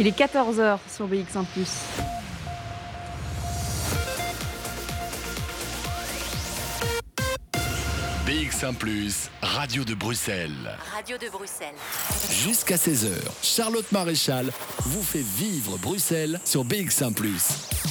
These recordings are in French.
Il est 14h sur BX1 ⁇ BX1 ⁇ Radio de Bruxelles. Radio de Bruxelles. Jusqu'à 16h, Charlotte Maréchal vous fait vivre Bruxelles sur BX1 ⁇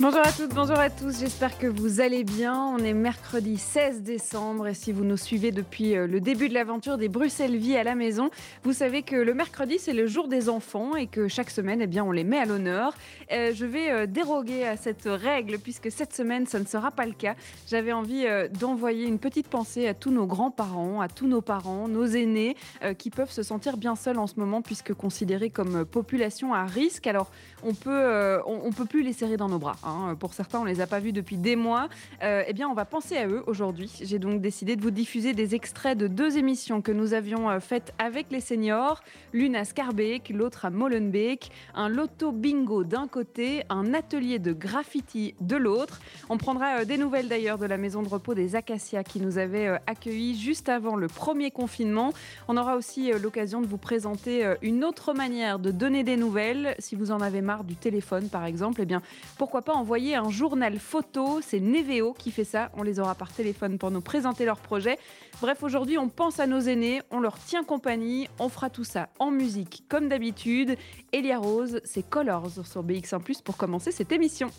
Bonjour à toutes, bonjour à tous, j'espère que vous allez bien. On est mercredi 16 décembre et si vous nous suivez depuis euh, le début de l'aventure des Bruxelles Vie à la maison, vous savez que le mercredi c'est le jour des enfants et que chaque semaine eh bien, on les met à l'honneur. Euh, je vais euh, déroguer à cette règle puisque cette semaine ça ne sera pas le cas. J'avais envie d'envoyer une petite pensée à tous nos grands-parents, à tous nos parents, nos aînés qui peuvent se sentir bien seuls en ce moment puisque considérés comme population à risque. Alors on peut, on, peut plus les serrer dans nos bras. Hein. Pour certains, on les a pas vus depuis des mois. Euh, eh bien, on va penser à eux aujourd'hui. J'ai donc décidé de vous diffuser des extraits de deux émissions que nous avions euh, faites avec les seniors. L'une à Scarbeck, l'autre à Molenbeek. Un loto bingo d'un côté, un atelier de graffiti de l'autre. On prendra euh, des nouvelles d'ailleurs de la maison de repos des Acacias qui nous avait accueillis juste avant le premier confinement. On aura aussi l'occasion de vous présenter une autre manière de donner des nouvelles. Si vous en avez marre du téléphone, par exemple, eh bien, pourquoi pas envoyer un journal photo. C'est Neveo qui fait ça. On les aura par téléphone pour nous présenter leur projet. Bref, aujourd'hui, on pense à nos aînés, on leur tient compagnie. On fera tout ça en musique comme d'habitude. Elia Rose, c'est Colors sur BX1 pour commencer cette émission.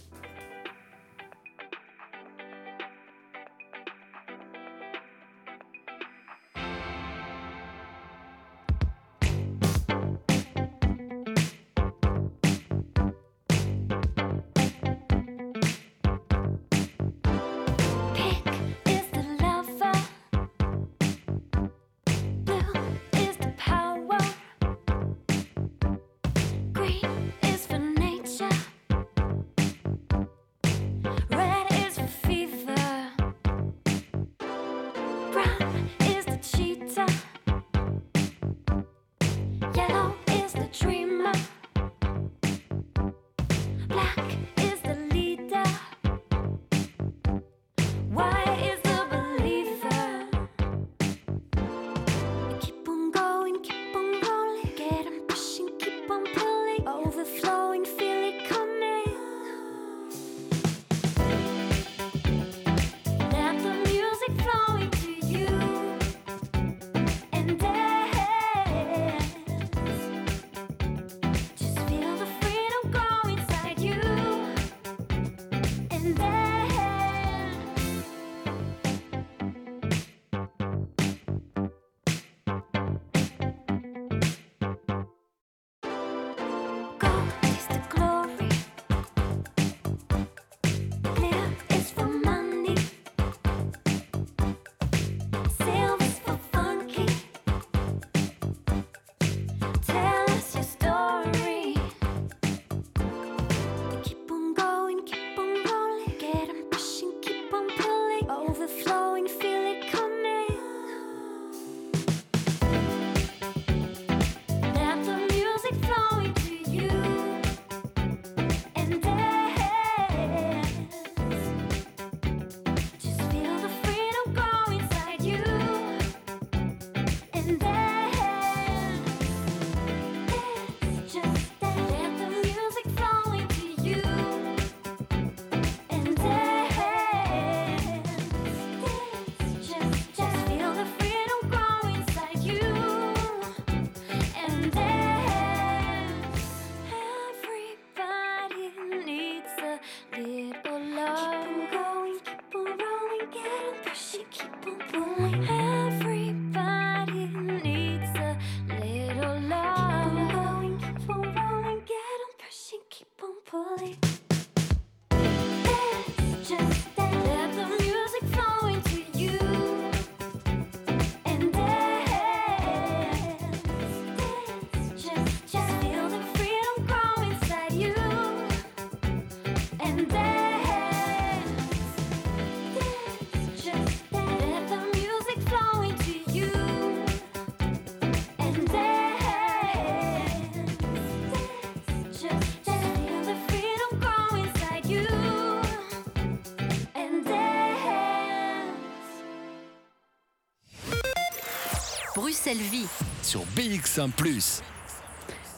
Sur BX1 ⁇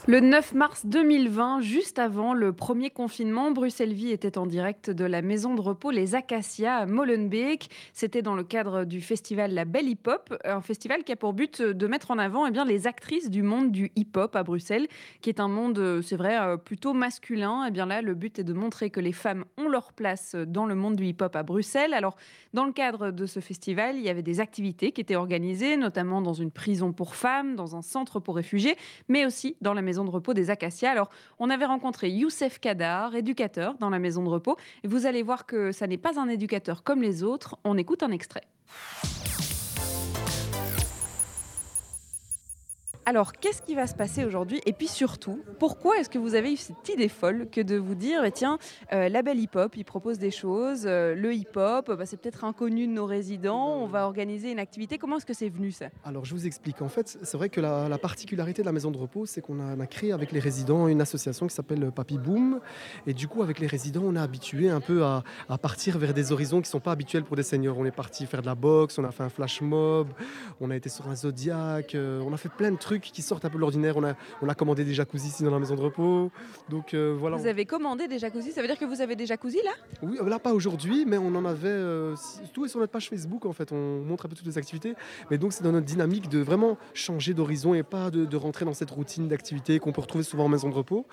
Le 9 mars 2020, juste avant le premier confinement, Bruxelles Vie était en direct de la maison de repos Les Acacias à Molenbeek. C'était dans le cadre du festival La Belle Hip Hop, un festival qui a pour but de mettre en avant eh bien, les actrices du monde du hip hop à Bruxelles, qui est un monde, c'est vrai, euh, plutôt masculin. Et eh bien là, le but est de montrer que les femmes ont leur place dans le monde du hip hop à Bruxelles. Alors, dans le cadre de ce festival, il y avait des activités qui étaient organisées, notamment dans une prison pour femmes, dans un centre pour réfugiés, mais aussi dans la maison de repos des Acacias. Alors, on avait rencontré Youssef Kadar, éducateur dans la maison de repos. Vous allez voir que ça n'est pas un éducateur comme les autres. On écoute un extrait. Alors, qu'est-ce qui va se passer aujourd'hui? Et puis surtout, pourquoi est-ce que vous avez eu cette idée folle que de vous dire, bah, tiens, euh, la belle hip-hop, il propose des choses, euh, le hip-hop, bah, c'est peut-être inconnu de nos résidents, on va organiser une activité. Comment est-ce que c'est venu ça? Alors, je vous explique. En fait, c'est vrai que la, particularité de la maison de repos, c'est qu'on a, créé avec les résidents une association qui s'appelle Papy Boom. Et du coup, avec les résidents, on est habitué un peu à, partir vers des horizons qui ne sont pas habituels pour des seniors. On est parti faire de la boxe, on a fait un flash mob, on a été sur un zodiac, euh, on a fait plein de trucs qui sortent un peu de l'ordinaire. On a, on a commandé des jacuzzi ici dans la maison de repos. Donc euh, voilà. Vous avez commandé des jacuzzi? Ça veut dire que vous avez des jacuzzi là? Oui, là pas aujourd'hui, mais on en avait. Euh, tout est sur notre page Facebook en fait. On montre un peu toutes les activités. Mais donc c'est dans notre dynamique de vraiment changer d'horizon et pas de, rentrer dans cette routine d'activité qu'on peut retrouver souvent en maison de repos.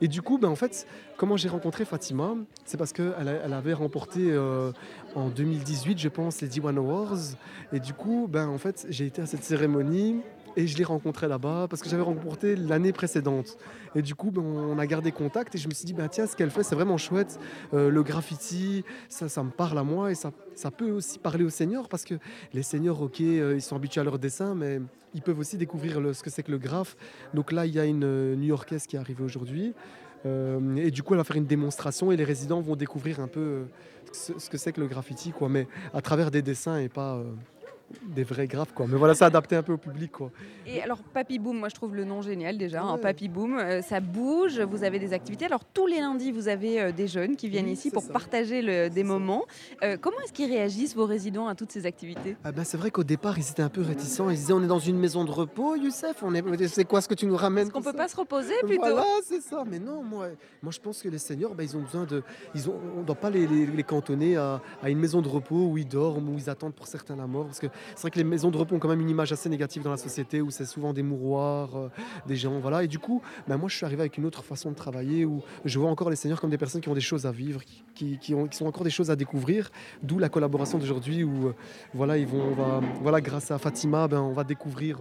Et du coup, ben, en fait, comment j'ai rencontré Fatima C'est parce qu'elle elle avait remporté euh, en 2018, je pense, les D1 Awards. Et du coup, ben, en fait, j'ai été à cette cérémonie et je l'ai rencontré là-bas parce que j'avais remporté l'année précédente. Et du coup, ben, on a gardé contact et je me suis dit, ben, tiens, ce qu'elle fait, c'est vraiment chouette. Euh, le graffiti, ça, ça me parle à moi et ça, ça peut aussi parler aux seniors parce que les seniors, ok, euh, ils sont habitués à leur dessin, mais ils peuvent aussi découvrir ce que c'est que le graphe. Donc là, il y a une euh, New-Yorkaise qui est arrivée aujourd'hui. et du coup, elle va faire une démonstration et les résidents vont découvrir un peu ce, que c'est que le graffiti, quoi, mais à travers des dessins et pas des vrais graphes quoi. Mais voilà, ça adapté un peu au public quoi. Et alors Papy Boom, moi je trouve le nom génial déjà. Hein, Papy Boom, euh, ça bouge. Vous avez des activités. Alors tous les lundis, vous avez euh, des jeunes qui viennent ici pour partager le, des moments. Euh, comment est-ce qu'ils réagissent vos résidents à toutes ces activités? Ah ben, c'est vrai qu'au départ ils étaient un peu réticents. Ils disaient on est dans une maison de repos, Youssef. On est, c'est quoi ce que tu nous ramènes Est-ce qu'on peut pas se reposer plutôt? Voilà, c'est ça. Mais non, moi, moi je pense que les seniors, ben, ils ont besoin de, ils ont, on ne doit pas les, les, cantonner à, à, une maison de repos où ils dorment, où ils attendent pour certains la mort, parce que c'est vrai que les maisons de repos ont quand même une image assez négative dans la société où c'est souvent des mouroirs, euh, des gens, voilà. Et du coup, ben moi, je suis arrivé avec une autre façon de travailler où je vois encore les seigneurs comme des personnes qui ont des choses à vivre, qui, qui, ont, qui sont encore des choses à découvrir. D'où la collaboration d'aujourd'hui où, euh, voilà, ils vont, voilà, grâce à Fatima, ben, on va découvrir.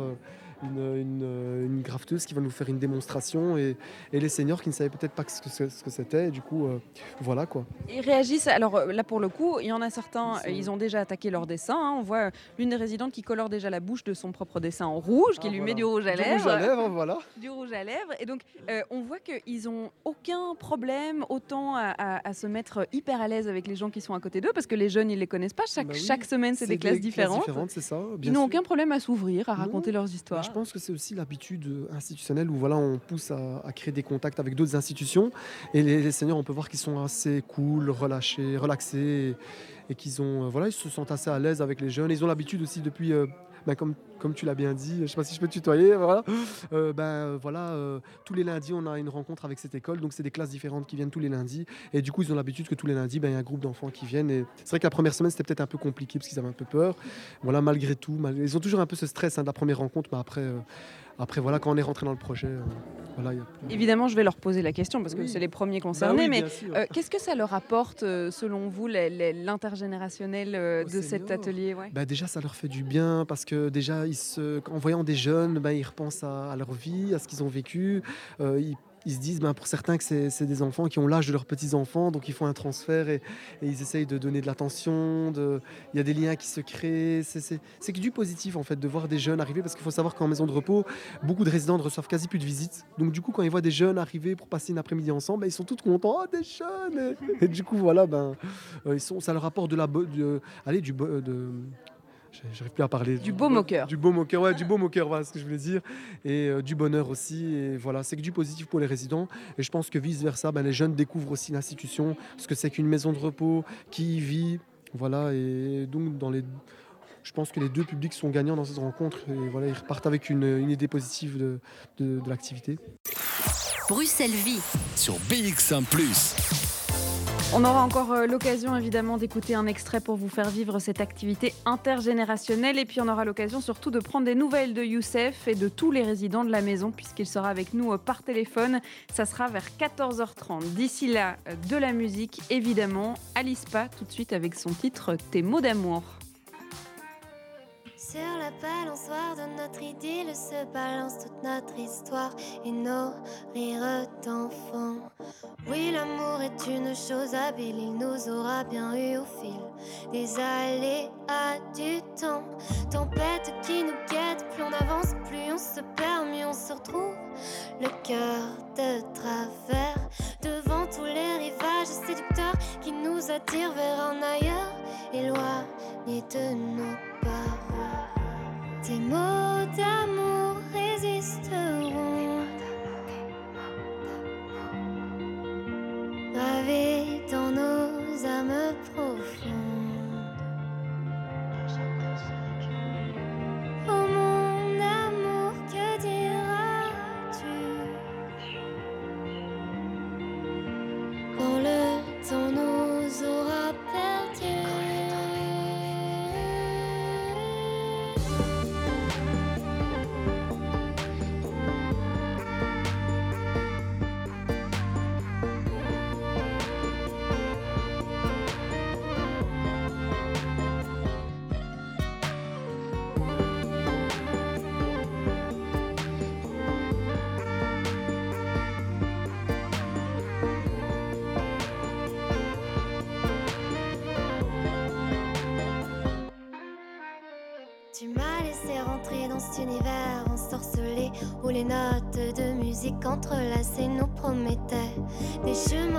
Euh, une, une, grafteuse qui va nous faire une démonstration et, et les seniors qui ne savaient peut-être pas ce que, ce que c'était. Du coup, euh, voilà quoi. Ils réagissent. Alors euh, là, pour le coup, il y en a certains, ils, ont déjà attaqué leur dessin. Hein. On voit l'une des résidentes qui colore déjà la bouche de son propre dessin en rouge, qui ah, lui met du rouge à lèvres. Du rouge à lèvres, voilà. Du rouge à lèvres. Et donc, euh, on voit qu'ils n'ont aucun problème autant à, se mettre hyper à l'aise avec les gens qui sont à côté d'eux, parce que les jeunes, ils les connaissent pas. Chaque, bah chaque semaine, c'est des, classes différentes. c'est ça, ils n'ont aucun problème à s'ouvrir, à raconter leurs histoires. Je pense que c'est aussi l'habitude institutionnelle où voilà, on pousse à, créer des contacts avec d'autres institutions. Et les, seigneurs, on peut voir qu'ils sont assez cool, relâchés, relaxés et, qu'ils ont, euh, voilà, ils se sentent assez à l'aise avec les jeunes. Ils ont l'habitude aussi depuis euh, ben, comme, tu l'as bien dit, je ne sais pas si je peux tutoyer, voilà. Euh, ben, voilà tous les lundis, on a une rencontre avec cette école, donc c'est des classes différentes qui viennent tous les lundis. Et du coup, ils ont l'habitude que tous les lundis, ben, il y a un groupe d'enfants qui viennent. Et c'est vrai que la première semaine, c'était peut-être un peu compliqué parce qu'ils avaient un peu peur. Voilà, malgré tout, ils ont toujours un peu ce stress hein, de la première rencontre, mais après, après, voilà, quand on est rentré dans le projet, euh, voilà. Évidemment, je vais leur poser la question parce que c'est les premiers concernés. Bah mais euh, qu'est-ce que ça leur apporte, euh, selon vous, l'intergénérationnel de cet atelier bah, Déjà, ça leur fait du bien parce que déjà, ils se, en voyant des jeunes, bah, ils repensent à, leur vie, à ce qu'ils ont vécu. ils ils se disent ben, pour certains que c'est des enfants qui ont l'âge de leurs petits-enfants, donc ils font un transfert et, ils essayent de donner de l'attention, il y a des liens qui se créent. C'est que du positif en fait de voir des jeunes arriver parce qu'il faut savoir qu'en maison de repos, beaucoup de résidents ne reçoivent quasi plus de visites. Donc du coup, quand ils voient des jeunes arriver pour passer une après-midi ensemble, ben, ils sont tous contents. Oh, des jeunes et, du coup, voilà, ben, euh, ils sont, ça leur apporte de la, de, allez, du, j'arrive plus à parler. Du beau moqueur. Du beau moqueur, ouais, du beau moqueur, voilà ce que je voulais dire. Et euh, du bonheur aussi. Et voilà, c'est que du positif pour les résidents. Et je pense que vice-versa, ben, les jeunes découvrent aussi l'institution, ce que c'est qu'une maison de repos, qui y vit. Voilà, et donc dans les. Je pense que les deux publics sont gagnants dans cette rencontre et voilà, ils repartent avec une, idée positive de, de l'activité. Bruxelles Vie. Sur BX1 ⁇ on aura encore euh, l'occasion évidemment d'écouter un extrait pour vous faire vivre cette activité intergénérationnelle et puis on aura l'occasion surtout de prendre des nouvelles de Youssef et de tous les résidents de la maison puisqu'il sera avec nous euh, par téléphone. Ça sera vers 14h30. D'ici là, euh, de la musique évidemment. Alice Pa tout de suite avec son titre Tes mots d'amour. Sur la balançoire de notre idylle se balance toute notre histoire et nos rires d'enfants. Oui, l'amour est une chose habile, il nous aura bien eu au fil des aléas du temps. Tempête qui nous guette, plus on avance, plus on se perd, mieux on se retrouve. Le cœur de travers devant tous les rivages séducteurs qui nous attirent vers un ailleurs, éloignés de nos pas. Tes mots d'amour résisteront. Gravés dans nos âmes profondes. Univers ensorcelé où les notes de musique entrelacées nous promettaient. Des chemins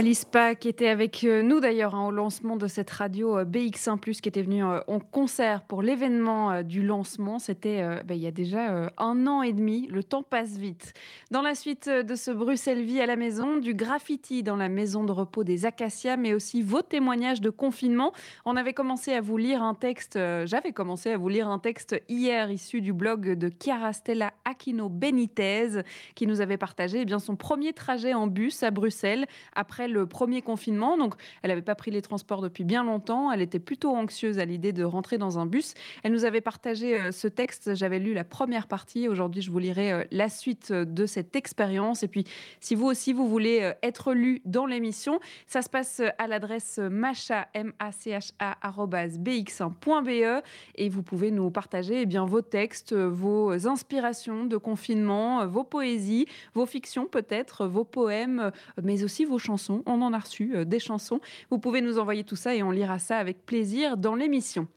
Alice Pa qui était avec euh, nous d'ailleurs hein, au lancement de cette radio euh, BX1 ⁇ qui était venue euh, en concert pour l'événement du lancement. C'était bah, il y a déjà un an et demi. Le temps passe vite. Dans la suite de ce Bruxelles Vie à la maison, du graffiti dans la maison de repos des Acacias, mais aussi vos témoignages de confinement. On avait commencé à vous lire un texte, j'avais commencé à vous lire un texte hier issu du blog de Chiara Stella Aquino Benitez qui nous avait partagé eh bien, son premier trajet en bus à Bruxelles après le premier confinement. Donc, elle n'avait pas pris les transports depuis bien longtemps. Elle était plutôt anxieuse à l'idée de rentrer dans un bus. Elle nous avait partagé euh, ce texte. J'avais lu la première partie. Aujourd'hui, je vous lirai euh, la suite euh, de cette expérience. Et puis, si vous aussi, vous voulez être lu dans l'émission, ça se passe à l'adresse macha, m a c h a arobase bx1.be et vous pouvez nous partager eh bien, vos textes, vos inspirations de confinement, vos poésies, vos fictions peut-être, vos poèmes, mais aussi vos chansons chansons. On en a reçu euh, des chansons. Vous pouvez nous envoyer tout ça et on lira ça avec plaisir dans l'émission.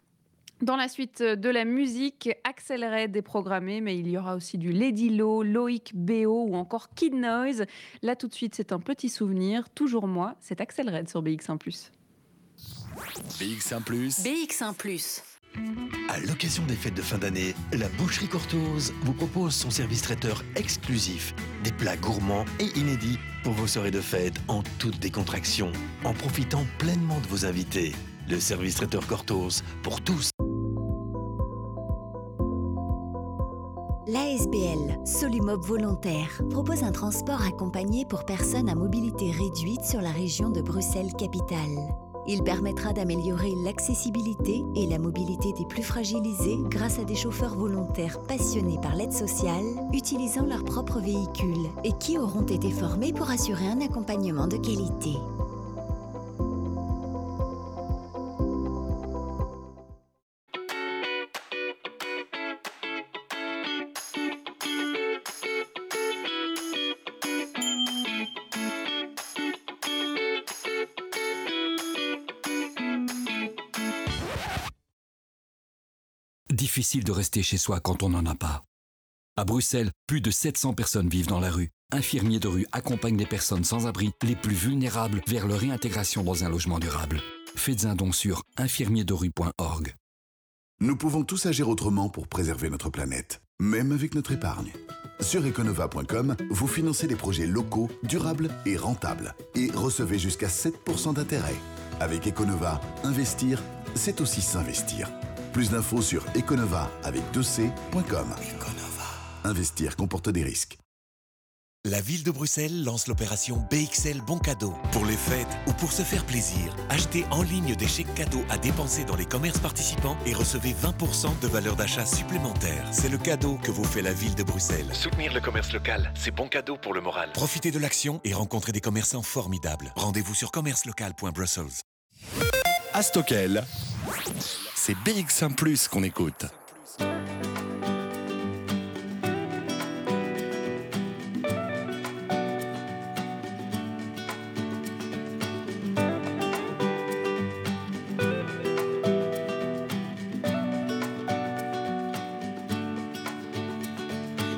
Dans la suite de la musique, Axel Red est programmé, mais il y aura aussi du Lady Low, Loïc B.O. ou encore Kid Noise. Là, tout de suite, c'est un petit souvenir. Toujours moi, c'est Axel Red sur BX1 BX1 ⁇ BX1 À l'occasion des fêtes de fin d'année, la Boucherie Cortose vous propose son service traiteur exclusif. Des plats gourmands et inédits pour vos soirées de fête en toute décontraction, en profitant pleinement de vos invités. Le service traiteur Cortose pour tous. L'ASBL, Solumob Volontaire, propose un transport accompagné pour personnes à mobilité réduite sur la région de Bruxelles-Capitale. Il permettra d'améliorer l'accessibilité et la mobilité des plus fragilisés grâce à des chauffeurs volontaires passionnés par l'aide sociale, utilisant leur propre véhicule et qui auront été formés pour assurer un accompagnement de qualité. Difficile de rester chez soi quand on n'en a pas. À Bruxelles, plus de 700 personnes vivent dans la rue. Infirmiers de rue accompagnent les personnes sans abri, les plus vulnérables, vers leur réintégration dans un logement durable. Faites un don sur infirmiersderue.org. Nous pouvons tous agir autrement pour préserver notre planète, même avec notre épargne. Sur econova.com, vous financez des projets locaux, durables et rentables et recevez jusqu'à 7% d'intérêt. Avec Econova, investir, c'est aussi s'investir. Plus d'infos sur econova avec 2c.com. Investir comporte des risques. La ville de Bruxelles lance l'opération BXL Bon Cadeau. Pour les fêtes ou pour se faire plaisir, achetez en ligne des chèques cadeaux à dépenser dans les commerces participants et recevez 20% de valeur d'achat supplémentaire. C'est le cadeau que vous fait la ville de Bruxelles. Soutenir le commerce local, c'est bon cadeau pour le moral. Profitez de l'action et rencontrez des commerçants formidables. Rendez-vous sur commercelocal.brussels. À Stockel, c'est BX1 ⁇ qu'on écoute.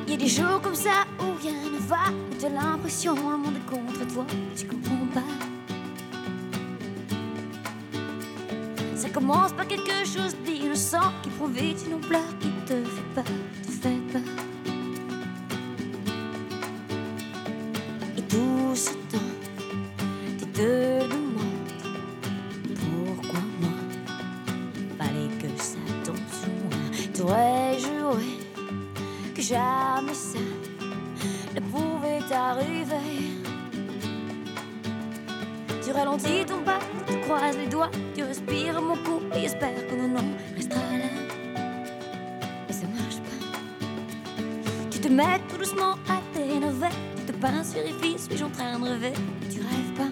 Il y a des jours comme ça où rien ne va, t'as l'impression le monde est contre toi, tu comprends pas. Commence par quelque chose d'innocent qui prend vite une ampleur qui te fait peur, te fait peur. Et tout ce temps, à t'énerver, tu te pinces, vérifies, suis-je en train de rêver Tu rêves pas.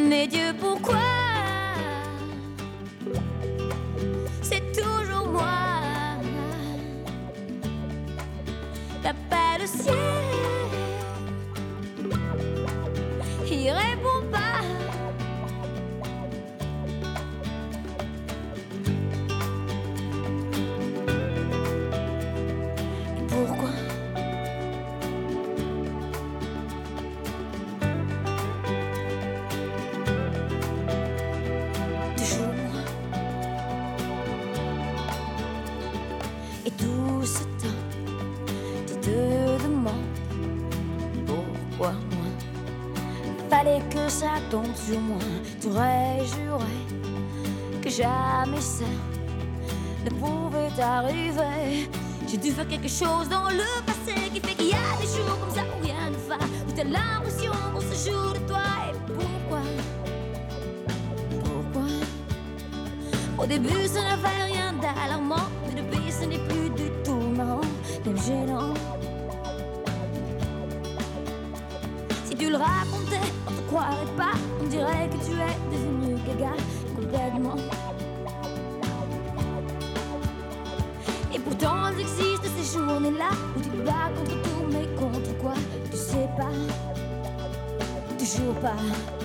Mais Dieu, pourquoi? C'est toujours moi. T'appelles le ciel. Il répond pas. Tombe sur moi. Tu aurais juré que jamais ça ne pouvait t'arriver. J'ai dû faire quelque chose dans le passé qui fait qu'il y a des jours comme ça où rien ne va. Où t'as l'impression qu'on se joue de toi. Et pourquoi? Pourquoi? Au début, ça n'avait complètement. Et pourtant, elles existent ces journées-là où tu bats contre tout, mais contre quoi Tu sais pas, toujours pas.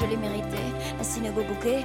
Je l'ai mérité, la synagogue bouquet,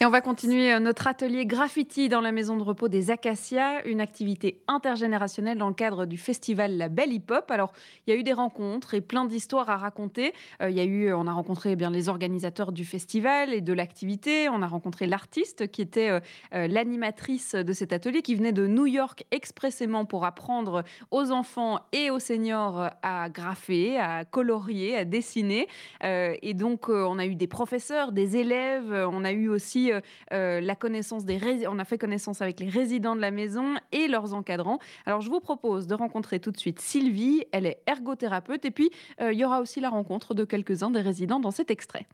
Et on va continuer euh, notre atelier graffiti dans la maison de repos des Acacias, une activité intergénérationnelle dans le cadre du festival La Belle Hip Hop. Alors, il y a eu des rencontres et plein d'histoires à raconter. Euh, il y a eu, on a rencontré eh bien les organisateurs du festival et de l'activité. On a rencontré l'artiste qui était euh, l'animatrice de cet atelier, qui venait de New York expressément pour apprendre aux enfants et aux seniors à graffer, à colorier, à dessiner. Et donc, on a eu des professeurs, des élèves, on a eu aussi euh, euh, la connaissance des on a fait connaissance avec les résidents de la maison et leurs encadrants. Alors, je vous propose de rencontrer tout de suite Sylvie. Elle est ergothérapeute et puis euh, il y aura aussi la rencontre de quelques-uns des résidents dans cet extrait.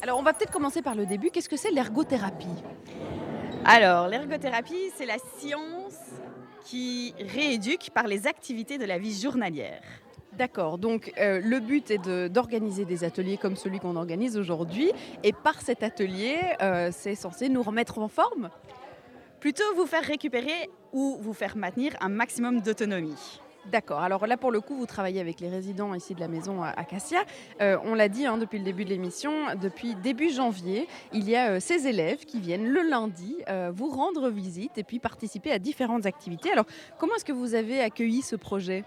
Alors, on va peut-être commencer par le début. Qu'est-ce que c'est l'ergothérapie? Alors, l'ergothérapie, c'est la science qui rééduque par les activités de la vie journalière. D'accord, donc euh, le but est de- d'organiser des ateliers comme celui qu'on organise aujourd'hui. Et par cet atelier, euh, c'est censé nous remettre en forme? Plutôt vous faire récupérer ou vous faire maintenir un maximum d'autonomie. D'accord. Alors là, pour le coup, vous travaillez avec les résidents ici de la maison à Acacia. Euh, on l'a dit hein, depuis le début de l'émission, depuis début janvier, il y a euh, ces élèves qui viennent le lundi euh, vous rendre visite et puis participer à différentes activités. Alors, comment est-ce que vous avez accueilli ce projet?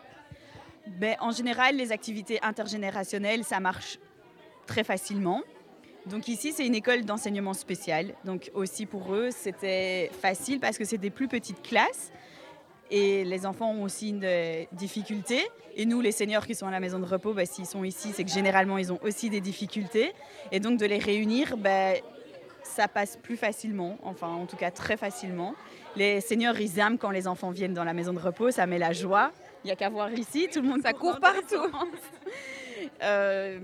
Ben, en général, les activités intergénérationnelles, ça marche très facilement. Donc ici, c'est une école d'enseignement spécial. Donc aussi pour eux, c'était facile parce que c'est des plus petites classes. Et les enfants ont aussi une euh, difficulté. Et nous, les seniors qui sont à la maison de repos, ben, s'ils sont ici, c'est que généralement, ils ont aussi des difficultés. Et donc de les réunir, ben, ça passe plus facilement, enfin en tout cas très facilement. Les seniors, ils aiment quand les enfants viennent dans la maison de repos, ça met la joie. Il n'y a qu'à voir ici, tout le monde Ça court sens. Euh,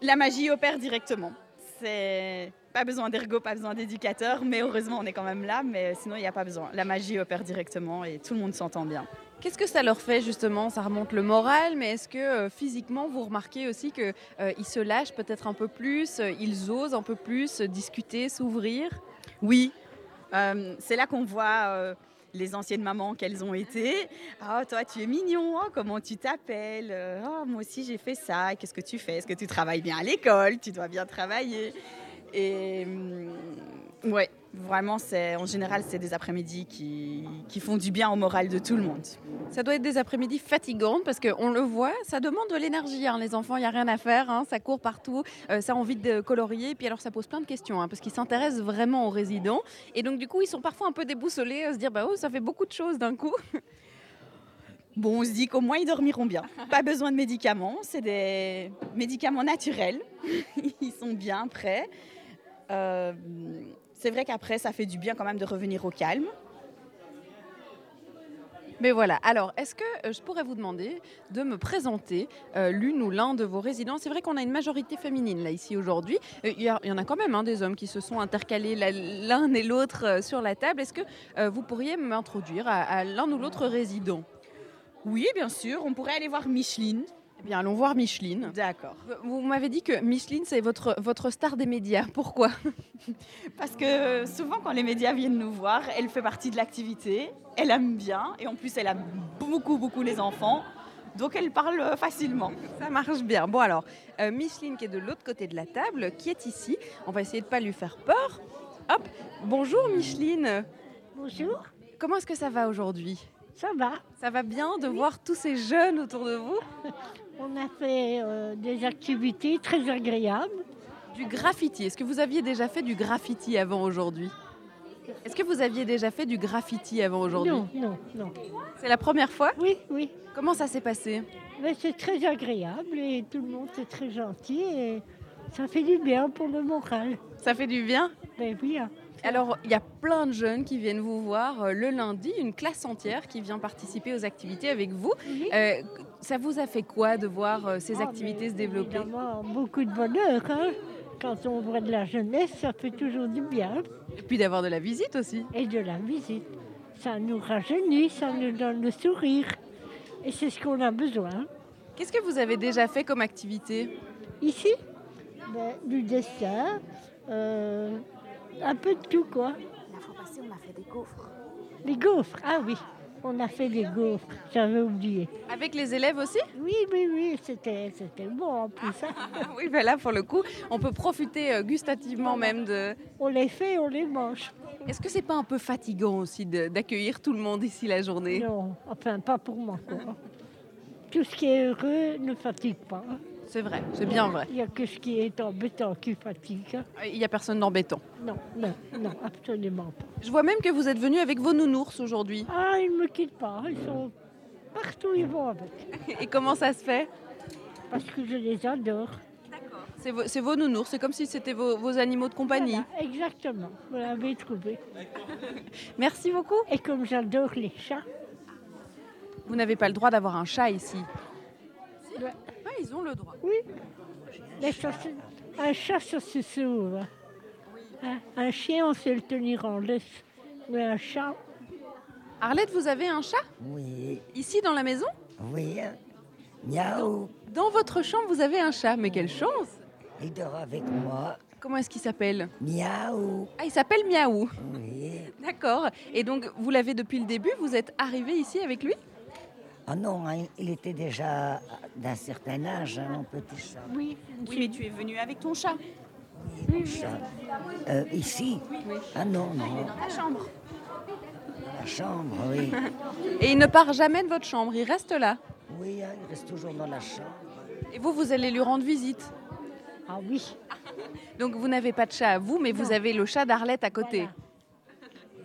la magie opère directement. c'est pas besoin d'ergo, pas besoin d'éducateur, mais heureusement on est quand même là, mais sinon il n'y a pas besoin. La magie opère directement et tout le monde s'entend bien. Qu'est-ce que ça leur fait justement? Ça remonte le moral, mais est-ce que euh, physiquement vous remarquez aussi qu'ils euh, se lâchent peut-être un peu plus, euh, ils osent un peu plus euh, discuter, s'ouvrir? Oui, euh, c'est là qu'on voit euh, les anciennes mamans qu'elles ont été. Ah, toi, tu es mignon, oh, comment tu t'appelles? Oh, moi aussi, j'ai fait ça. Qu'est-ce que tu fais? Est-ce que tu travailles bien à l'école? Tu dois bien travailler. Et hum, ouais, vraiment, c'est en général, c'est des après-midi qui, qui font du bien au moral de tout le monde. Ça doit être des après-midi fatigantes parce qu'on le voit, ça demande de l'énergie. hein, Les enfants, il n'y a rien à faire, hein, ça court partout, euh, ça a envie de colorier. Puis alors, ça pose plein de questions hein, parce qu'ils s'intéressent vraiment aux résidents. Et donc, du coup, ils sont parfois un peu déboussolés à se dire bah, oh, ça fait beaucoup de choses d'un coup. Bon, on se dit qu'au moins ils dormiront bien. Pas besoin de médicaments, c'est des médicaments naturels. Ils sont bien prêts. Euh, c'est vrai qu'après, ça fait du bien quand même de revenir au calme. Mais voilà, alors est-ce que euh, je pourrais vous demander de me présenter euh, l'une ou l'un de vos résidents? C'est vrai qu'on a une majorité féminine là ici aujourd'hui. Euh, Il y, en a quand même hein, des hommes qui se sont intercalés l'un et l'autre sur la table. Est-ce que vous pourriez m'introduire à, à l'un ou l'autre résident? Oui, bien sûr, on pourrait aller voir Micheline. Eh bien, allons voir Micheline. D'accord. Vous m'avez dit que Micheline, c'est votre, votre star des médias. Pourquoi? Parce que souvent, quand les médias viennent nous voir, elle fait partie de l'activité, elle aime bien, et en plus, elle aime beaucoup, beaucoup les enfants. Donc, elle parle euh, facilement. Ça marche bien. Bon alors, euh, Micheline qui est de l'autre côté de la table, qui est ici. On va essayer de pas lui faire peur. Hop, bonjour Micheline. Bonjour. Comment est-ce que ça va aujourd'hui? Ça va. Ça va bien de voir tous ces jeunes autour de vous On a fait euh, des activités très agréables. Du graffiti. Est-ce que vous aviez déjà fait du graffiti avant aujourd'hui? Est-ce que vous aviez déjà fait du graffiti avant aujourd'hui? Non, non, non. C'est la première fois? Oui, oui. Comment ça s'est passé? C'est très agréable et tout le monde est très gentil et ça fait du bien pour le moral. Ça fait du bien? Ben oui. hein. Alors, il y a plein de jeunes qui viennent vous voir euh, le lundi, une classe entière qui vient participer aux activités avec vous. Euh, ça vous a fait quoi de voir euh, ces Ah, activités se développer? évidemment, beaucoup de bonheur. hein. Quand on voit de la jeunesse, ça fait toujours du bien. Et puis d'avoir de la visite aussi. Et de la visite. Ça nous rajeunit, ça nous donne le sourire. Et c'est ce qu'on a besoin. Qu'est-ce que vous avez déjà fait comme activité? Ici, ben, du dessin, euh, un peu de tout quoi. La fois passée, on a fait des gaufres. Les gaufres, ah oui, on a fait des gaufres, j'avais oublié. Avec les élèves aussi? Oui, oui, oui, c'était c'était bon en plus. hein. Ah Oui, ben là, pour le coup, on peut profiter euh, gustativement même de... On les fait, on les mange. Est-ce que c'est pas un peu fatigant aussi d'accueillir tout le monde ici la journée? Non, enfin pas pour moi. quoi. Tout ce qui est heureux ne fatigue pas. C'est vrai, c'est bien vrai. Il n'y a que ce qui est embêtant qui fatigue. Il n'y a personne d'embêtant. Non, non, non, absolument pas. Je vois même que vous êtes venu avec vos nounours aujourd'hui. Ah, ils ne me quittent pas, ils sont partout, ils vont avec. Et comment ça se fait? Parce que je les adore. C'est vos, c'est vos nounours, c'est comme si c'était vos, vos animaux de compagnie. Voilà, exactement, vous l'avez trouvé. Merci beaucoup. Et comme j'adore les chats, Vous n'avez pas le droit d'avoir un chat ici. Ouais. Ils ont le droit. oui, un chat, ça se sauve. Hein, Un chien, on sait le tenir en laisse. Mais un chat, Arlette, vous avez un chat Oui, Ici dans la maison oui. Miaou. Dans votre chambre, vous avez un chat. Mais quelle chance Il dort avec moi. Comment est-ce qu'il s'appelle Miaou. Ah, il s'appelle Miaou. Oui. D'accord. Et donc, vous l'avez depuis le début Vous êtes arrivé ici avec lui Ah non, hein, il était déjà d'un certain âge, hein, mon petit chat. oui, Oui, mais tu es venu avec ton chat. Mon chat. Euh, ici Ah non, non. Dans ta chambre. La chambre, oui. Et il ne part jamais de votre chambre, il reste là. Oui, hein, il reste toujours dans la chambre. Et vous, vous allez lui rendre visite. ah oui, Donc, vous n'avez pas de chat à vous, mais vous avez le chat d'Arlette à côté. Voilà.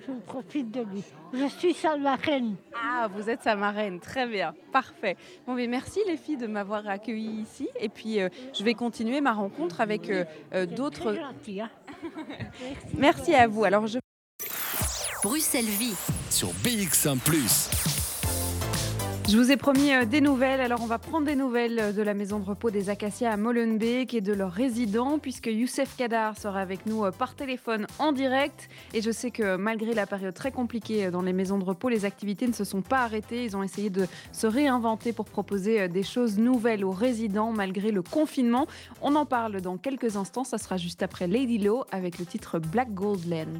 Je profite de lui. Je suis sa marraine. Ah, vous êtes sa marraine, très bien, parfait. Bon, mais merci les filles de m'avoir accueillie ici. Et puis, euh, je vais continuer ma rencontre avec euh, euh, d'autres. Hein. Merci à vous. Alors, je Bruxelles Vie. Sur BX1 ⁇ Je vous ai promis euh, des nouvelles, alors on va prendre des nouvelles euh, de la maison de repos des Acacias à Molenbeek et de leurs résidents, puisque Youssef Kadar sera avec nous euh, par téléphone en direct. Et je sais que malgré la période très compliquée dans les maisons de repos, les activités ne se sont pas arrêtées. Ils ont essayé de se réinventer pour proposer des choses nouvelles aux résidents malgré le confinement. On en parle dans quelques instants, ça sera juste après Lady Low avec le titre Black Gold Land.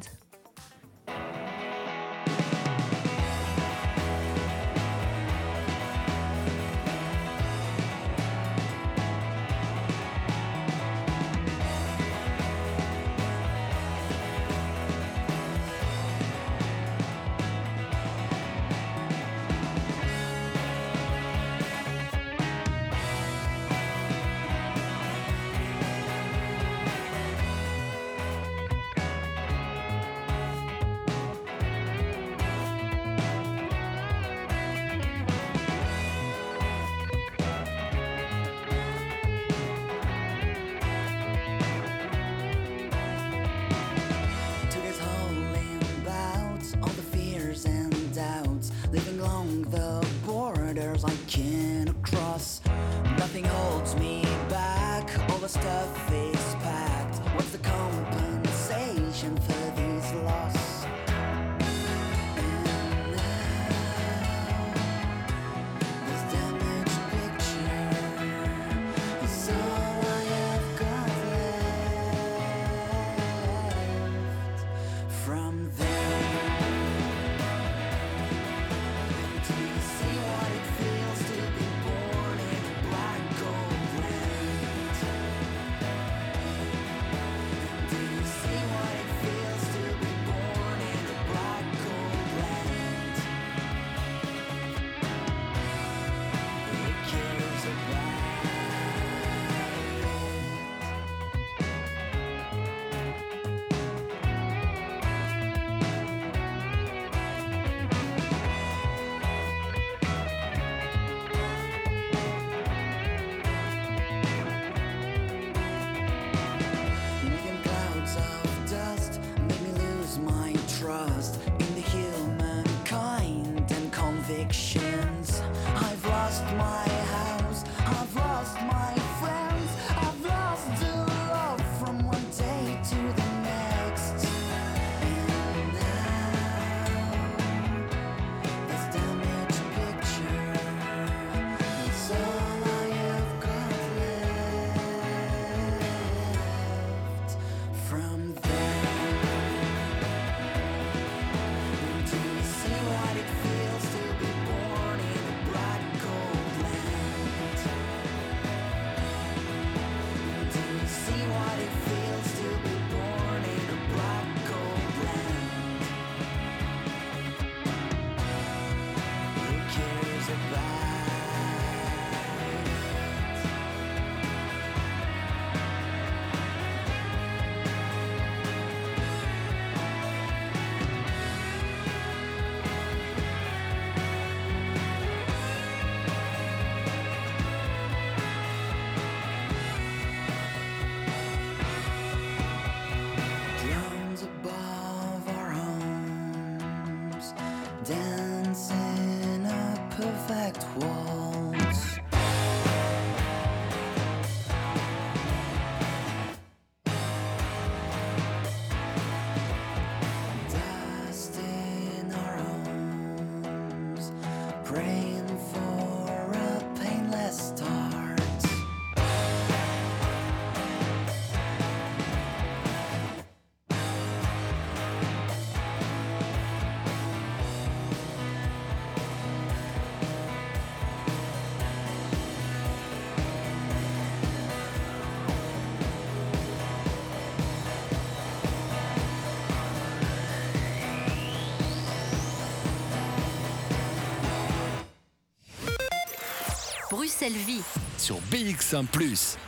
Bruxelles Vie. Sur BX1 ⁇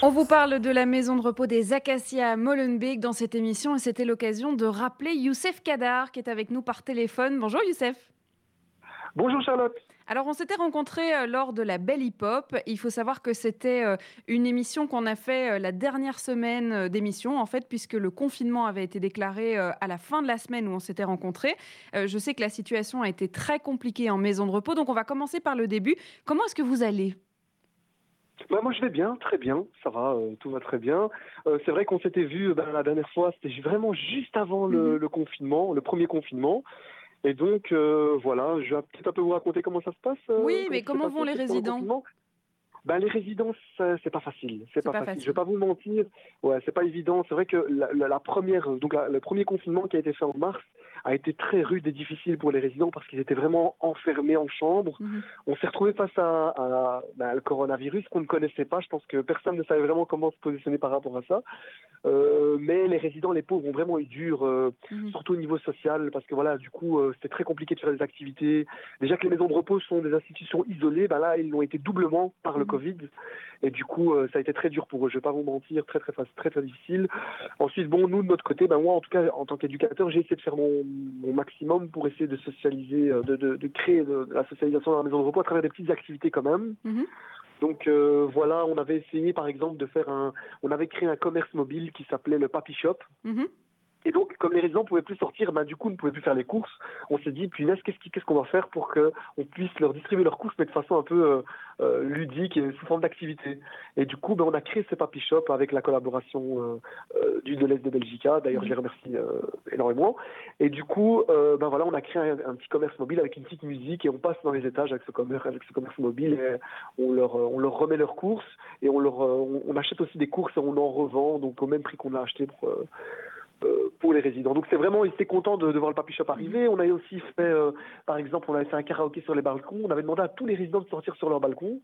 On vous parle de la maison de repos des Acacias à Molenbeek dans cette émission et c'était l'occasion de rappeler Youssef Kadar qui est avec nous par téléphone. Bonjour Youssef. Bonjour Charlotte. Alors, on s'était rencontrés euh, lors de la Belle Hip Hop. Il faut savoir que c'était euh, une émission qu'on a fait euh, la dernière semaine d'émission, en fait, puisque le confinement avait été déclaré à la fin de la semaine où on s'était rencontrés. Je sais que la situation a été très compliquée en maison de repos, donc on va commencer par le début. Comment est-ce que vous allez? Bah, moi, je vais bien, très bien, ça va, euh, tout va très bien. Euh, c'est vrai qu'on s'était vu ben, la dernière fois, c'était vraiment juste avant le, le confinement, le premier confinement. Et donc, euh, voilà, je vais peut-être un peu vous raconter comment ça se passe. euh, Oui, mais comment vont les résidents. Ben, les résidents, ça, c'est pas facile. C'est pas, pas facile. facile. Je vais pas vous mentir. Ouais, c'est pas évident. C'est vrai que la, la- la première, donc la- le premier confinement qui a été fait en mars a été très rude et difficile pour les résidents parce qu'ils étaient vraiment enfermés en chambre. On s'est retrouvé face à, à, ben, le coronavirus qu'on ne connaissait pas. Je pense que personne ne savait vraiment comment se positionner par rapport à ça. Euh, mais les résidents, les pauvres, ont vraiment eu dur, euh, surtout au niveau social, parce que voilà, du coup, euh, c'était très compliqué de faire des activités. Déjà que les maisons de repos sont des institutions isolées, ben là, ils l'ont été doublement par le Covid. Et du coup, ça a été très dur pour eux. Je vais pas vous mentir, très très très très difficile. Ensuite, bon, nous de notre côté, ben moi, en tout cas, en tant qu'éducateur, j'ai essayé de faire mon, mon maximum pour essayer de socialiser, euh, de, de, de créer de, la socialisation dans la maison de repos à travers des petites activités quand même. Donc euh, voilà, on avait essayé par exemple de faire un, on avait créé un commerce mobile qui s'appelait le Papi Shop. Et donc, comme les résidents pouvaient plus sortir, ben, du coup, ne pouvait plus faire les courses. On s'est dit, punaise, qu'est-ce qu'on va faire pour qu'on puisse leur distribuer leurs courses, mais de façon un peu euh, euh, ludique et sous forme d'activité. Et du coup, ben, on a créé ce Papi Shop avec la collaboration euh, du de l'Est de Belgica. D'ailleurs, je les remercie énormément. Et du coup, ben voilà, on a créé un, petit commerce mobile avec une petite musique et on passe dans les étages avec ce commerce, mobile et on leur, on leur remet leurs courses et on leur, on, on achète aussi des courses et on en revend donc au même prix qu'on l'a acheté pour. Euh, pour les résidents. Donc c'est vraiment, ils étaient contents de, de voir le Papi Shop arriver. On a aussi fait, euh, par exemple, on avait fait un karaoké sur les balcons. On avait demandé à tous les résidents de sortir sur leur balcon.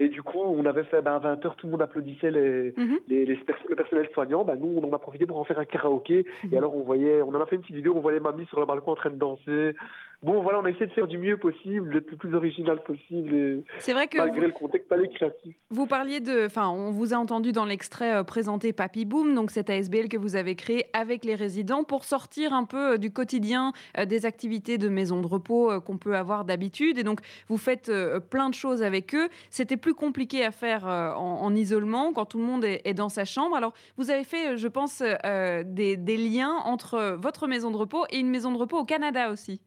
Et du coup, on avait fait, ben, à 20h, tout le monde applaudissait les, les, les pers- le personnel soignant. Ben, nous, on en a profité pour en faire un karaoké. Et alors, on voyait, on en a fait une petite vidéo, on voyait mamie sur le balcon en train de danser. Bon, voilà, on a essayé de faire du mieux possible, d'être le plus original possible. et C'est vrai que Malgré vous- le contexte, pas les créatifs. Vous parliez de, enfin, on vous a entendu dans l'extrait euh, présenter Papy Boom, donc cette ASBL que vous avez créé avec les résidents pour sortir un peu euh, du quotidien euh, des activités de maison de repos qu'on peut avoir d'habitude. Et donc, vous faites plein de choses avec eux. C'était plus compliqué à faire en, en isolement quand tout le monde est, est dans sa chambre. Alors, vous avez fait, je pense, des, des liens entre votre maison de repos et une maison de repos au Canada aussi.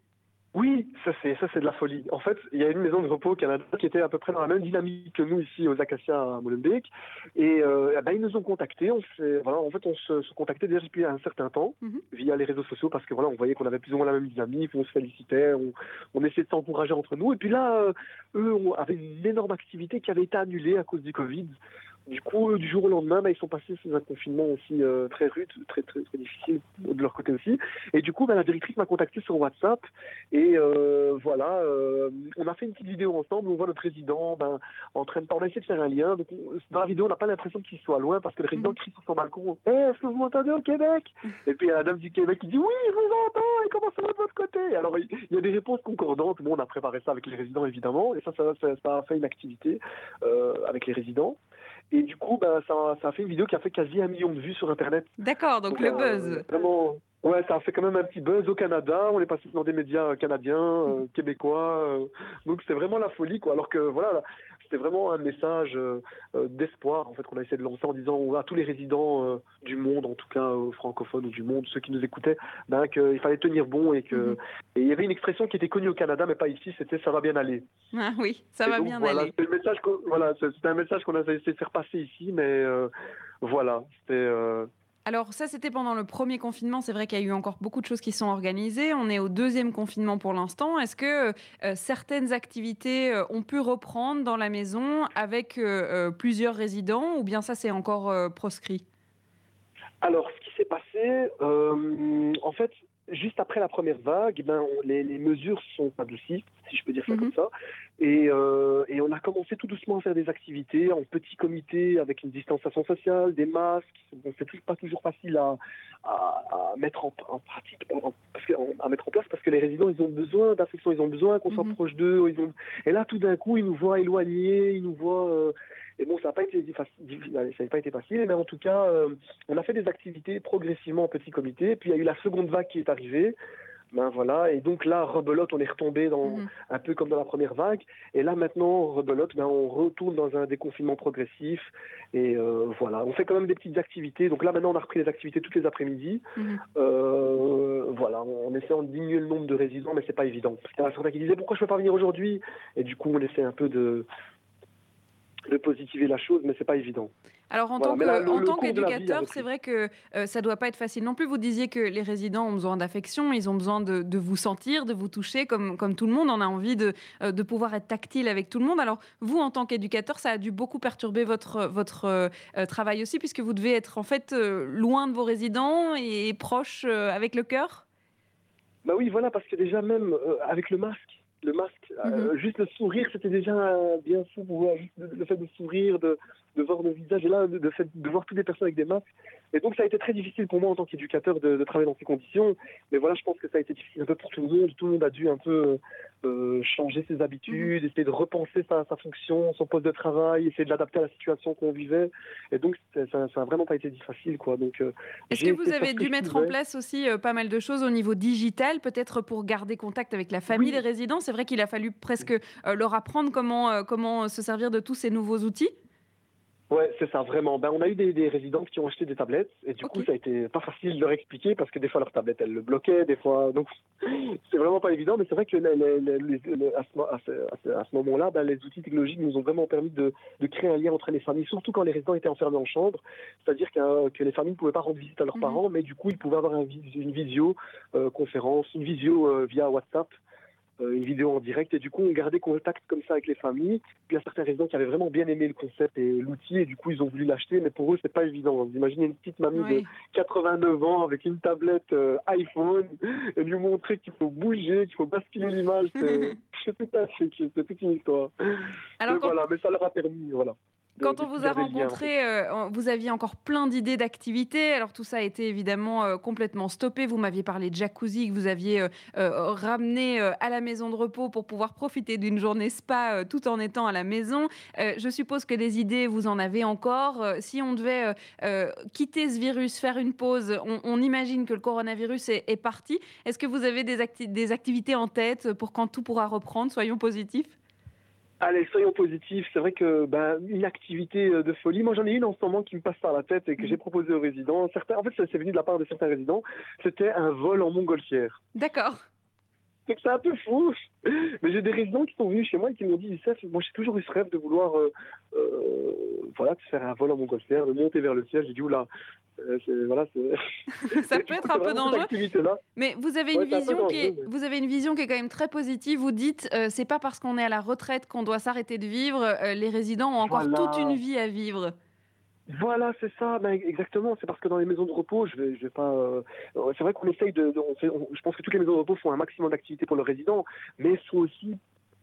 Oui, ça c'est ça c'est de la folie. En fait, il y a une maison de repos au Canada qui était à peu près dans la même dynamique que nous ici aux Acacias à Molenbeek. Et euh, eh ben, ils nous ont contactés. On voilà, en fait, on se, se contactait déjà depuis un certain temps via les réseaux sociaux parce que voilà, on voyait qu'on avait plus ou moins la même dynamique, on se félicitait, on, on essayait de s'encourager entre nous. Et puis là, euh, eux avaient une énorme activité qui avait été annulée à cause du Covid. Du coup, euh, du jour au lendemain, bah, ils sont passés sous un confinement aussi euh, très rude, très, très très difficile de leur côté aussi. Et du coup, bah, la directrice m'a contacté sur WhatsApp et euh, voilà, euh, on a fait une petite vidéo ensemble. où On voit notre président ben, en train de. On a essayé de faire un lien. Donc, on- dans la vidéo, on n'a pas l'impression qu'il soit loin parce que le président crie sur son balcon Eh, Est-ce que vous m'entendez au Québec? Et puis il y a la dame du Québec qui dit Oui, je vous entends. Et comment ça va de votre côté? Alors, il y a des réponses concordantes. Bon, on a préparé ça avec les résidents évidemment. Et ça, ça, ça, ça a fait une activité avec les résidents. Et du coup, ben, ça, ça a fait une vidéo qui a fait quasi un million de vues sur Internet. D'accord, donc le euh, buzz. Vraiment, ouais, ça a fait quand même un petit buzz au Canada. On est passé dans des médias canadiens, euh, québécois. euh, donc c'était vraiment la folie, quoi. Alors que voilà, c'était vraiment un message euh, euh, d'espoir, en fait, qu'on a essayé de lancer en disant à tous les résidents euh, du monde, en tout cas euh, francophones ou du monde, ceux qui nous écoutaient, ben, qu'il fallait tenir bon et que. Et il y avait une expression qui était connue au Canada, mais pas ici. C'était ça va bien aller. Ah oui, ça Et va donc, bien voilà, aller. C'était le message voilà, c'est- un message qu'on a essayé de faire passer ici, mais euh, voilà, c'était. Alors ça, c'était pendant le premier confinement. C'est vrai qu'il y a eu encore beaucoup de choses qui sont organisées. On est au deuxième confinement pour l'instant. Est-ce que euh, certaines activités euh, ont pu reprendre dans la maison avec euh, plusieurs résidents ou bien ça, c'est encore proscrit? Alors, ce qui s'est passé, en fait, juste après la première vague, ben, on- les, les mesures sont adoucies, si je peux dire ça comme ça. Et, euh, et on a commencé tout doucement à faire des activités en petits comités avec une distanciation sociale, des masques. Bon, c'est toujours- pas toujours facile à, à- à mettre en, en pratique, en- parce que- en- à mettre en place parce que les résidents, ils ont besoin d'affection, ils ont besoin qu'on soit proche d'eux. ont- Et là, tout d'un coup, ils nous voient éloignés, ils nous voient. euh, Et bon, ça n'a pas été facile, ça n'a pas été facile, mais en tout cas, euh, on a fait des activités progressivement en petits comités. Puis il y a eu la seconde vague qui est arrivée. Ben voilà, et donc là, rebelote, on est retombé dans Mhm. un peu comme dans la première vague. Et là, maintenant, rebelote, ben, on retourne dans un déconfinement progressif. Et euh, voilà, on fait quand même des petites activités. Donc là, maintenant, on a repris les activités toutes les après-midi. Mhm. Euh, voilà, en essayant de diminuer le nombre de résidents, mais c'est pas évident. Parce qu'il y en a certains qui disaient pourquoi je peux pas venir aujourd'hui? Et du coup, on essaie un peu de, de positiver la chose, mais c'est pas évident. Alors en Voilà, tant qu'éducateur, c'est vrai que euh, ça doit pas être facile non plus. Vous disiez que les résidents ont besoin d'affection, ils ont besoin de, de vous sentir, de vous toucher, comme, comme tout le monde. On a envie de, euh, de pouvoir être tactile avec tout le monde. Alors vous, en tant qu'éducateur, ça a dû beaucoup perturber votre, votre euh, euh, travail aussi, puisque vous devez être en fait euh, loin de vos résidents et proche euh, avec le cœur? Bah oui, voilà, parce que déjà même avec le masque, le masque, euh, juste le sourire, c'était déjà euh, bien fou juste le, le fait de sourire, de, de voir nos visages, et là, de, de fait, de voir toutes les personnes avec des masques. Et donc, ça a été très difficile pour moi en tant qu'éducateur de, de travailler dans ces conditions. Mais voilà, je pense que ça a été difficile un peu pour tout le monde. Tout le monde a dû un peu euh, changer ses habitudes, essayer de repenser sa, sa fonction, son poste de travail, essayer de l'adapter à la situation qu'on vivait. Et donc, ça, ça a vraiment pas été facile, quoi. Donc, euh, Est-ce que vous avez dû mettre en place aussi euh, pas mal de choses au niveau digital, peut-être pour garder contact avec la famille des résidents? C'est vrai qu'il a fallu presque leur apprendre comment, comment se servir de tous ces nouveaux outils. Ouais, c'est ça, vraiment. Ben, on a eu des, des résidents qui ont acheté des tablettes et du coup, ça a été pas facile de leur expliquer parce que des fois, leur tablette, elle le bloquait, des fois. Donc, c'est vraiment pas évident, mais c'est vrai que les- les- les- à ce, à ce- moment-là, ben, les outils technologiques nous ont vraiment permis de, de créer un lien entre les familles, surtout quand les résidents étaient enfermés en chambre. C'est-à-dire que les familles ne pouvaient pas rendre visite à leurs parents, mais du coup, ils pouvaient avoir un une visio euh, une visio euh, via WhatsApp une vidéo en direct et du coup on gardait contact comme ça avec les familles. Puis il y a certains résidents qui avaient vraiment bien aimé le concept et l'outil et du coup ils ont voulu l'acheter mais pour eux c'est pas évident. Vous imaginez une petite mamie Oui. de 89 ans avec une tablette euh, iPhone et lui montrer qu'il faut bouger, qu'il faut basculer l'image, c'est tout un truc, c'est toute une histoire. Alors, Mais voilà, mais ça leur a permis, voilà. Quand on vous a rencontré, euh, vous aviez encore plein d'idées d'activités. Alors tout ça a été évidemment euh, complètement stoppé. Vous m'aviez parlé de jacuzzi que vous aviez euh, ramené à la maison de repos pour pouvoir profiter d'une journée spa tout en étant à la maison. Je suppose que des idées, vous en avez encore. Si on devait quitter ce virus, faire une pause, on, on imagine que le coronavirus est, est parti. Est-ce que vous avez des, acti- des activités en tête pour quand tout pourra reprendre? Soyons positifs. Allez, soyons positifs. C'est vrai que ben, une activité euh, de folie, moi j'en ai une en ce moment qui me passe par la tête et que j'ai proposée aux résidents. Certains, en fait, ça c'est venu de la part de certains résidents. C'était un vol en montgolfière. D'accord. C'est que c'est un peu fou. Mais j'ai des résidents qui sont venus chez moi et qui m'ont dit, Youssef, moi j'ai toujours eu ce rêve de vouloir euh, euh, voilà, de faire un vol en montgolfière, de monter vers le ciel. J'ai dit, oula, euh, voilà. Ça peut être un peu dangereux. Mais vous avez une vision qui est, mais- vous avez une vision qui est quand même très positive. Vous dites, euh, c'est pas parce qu'on est à la retraite qu'on doit s'arrêter de vivre. Euh, les résidents ont encore Voilà. toute une vie à vivre. Voilà, c'est ça, ben, exactement. C'est parce que dans les maisons de repos, je vais, je vais pas. euh, c'est vrai qu'on essaye de. je pense que toutes les maisons de repos font un maximum d'activités pour leurs résidents, mais faut aussi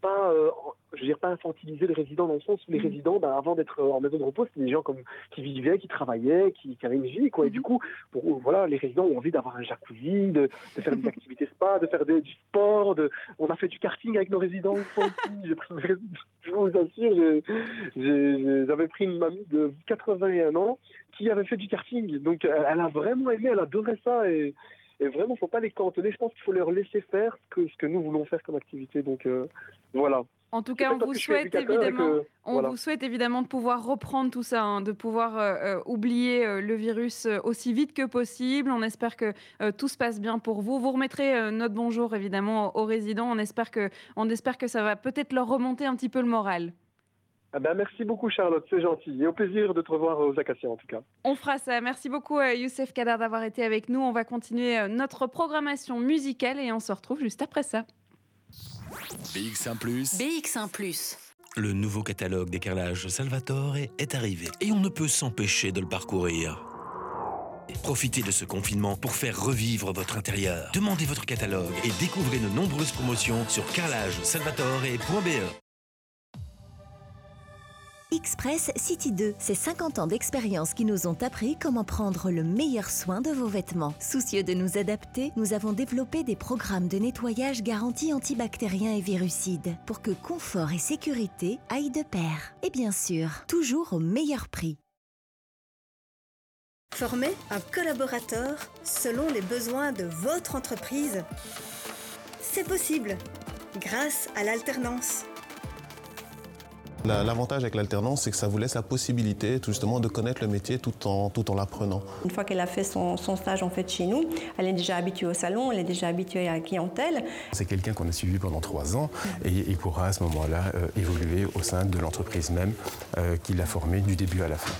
pas, euh, je veux dire, pas infantiliser les résidents dans le sens où les résidents, ben, avant d'être euh, en maison de repos, c'était des gens comme qui vivaient, qui travaillaient, qui, qui avaient une vie, quoi. Et du coup, pour, voilà, les résidents ont envie d'avoir un jacuzzi, de, de faire des activités spa, de faire des- du sport. De, on a fait du karting avec nos résidents. J'ai pris- je vous assure, j'avais pris une mamie de 81 ans qui avait fait du karting. Donc elle, elle a vraiment aimé, elle adorait ça et, et vraiment, faut pas les cantonner. Je pense qu'il faut leur laisser faire ce que, ce que nous voulons faire comme activité. Donc euh, voilà. En tout cas, on vous souhaite évidemment, que- on voilà. vous souhaite évidemment de pouvoir reprendre tout ça, hein, de pouvoir euh, euh, oublier euh, le virus aussi vite que possible. On espère que euh, tout se passe bien pour vous. Vous remettrez notre bonjour évidemment aux résidents. On espère que, on espère que ça va peut-être leur remonter un petit peu le moral. Ah ben, merci beaucoup Charlotte, c'est gentil. Et au plaisir de te revoir aux Acacias en tout cas. On fera ça. Merci beaucoup, euh, Youssef Kader, d'avoir été avec nous. On va continuer euh, notre programmation musicale et on se retrouve juste après ça. BX1 ⁇ BX1 ⁇ Le nouveau catalogue des carrelages Salvatore est arrivé et on ne peut s'empêcher de le parcourir. Profitez de ce confinement pour faire revivre votre intérieur. Demandez votre catalogue et découvrez nos nombreuses promotions sur carrelagesalvatore.be. Express City 2, c'est 50 ans d'expérience qui nous ont appris comment prendre le meilleur soin de vos vêtements. Soucieux de nous adapter, nous avons développé des programmes de nettoyage garantis antibactériens et virucides pour que confort et sécurité aillent de pair. Et bien sûr, toujours au meilleur prix. Former un collaborateur selon les besoins de votre entreprise. C'est possible grâce à l'alternance. La- L'avantage avec l'alternance, c'est que ça vous laisse la possibilité tout justement de connaître le métier tout en, tout en l'apprenant. Une fois qu'elle a fait son, son stage en fait chez nous, elle est déjà habituée au salon, elle est déjà habituée à la clientèle. C'est quelqu'un qu'on a suivi pendant trois ans et il pourra à ce moment-là euh, évoluer au sein de l'entreprise même euh, qui l'a formé du début à la fin.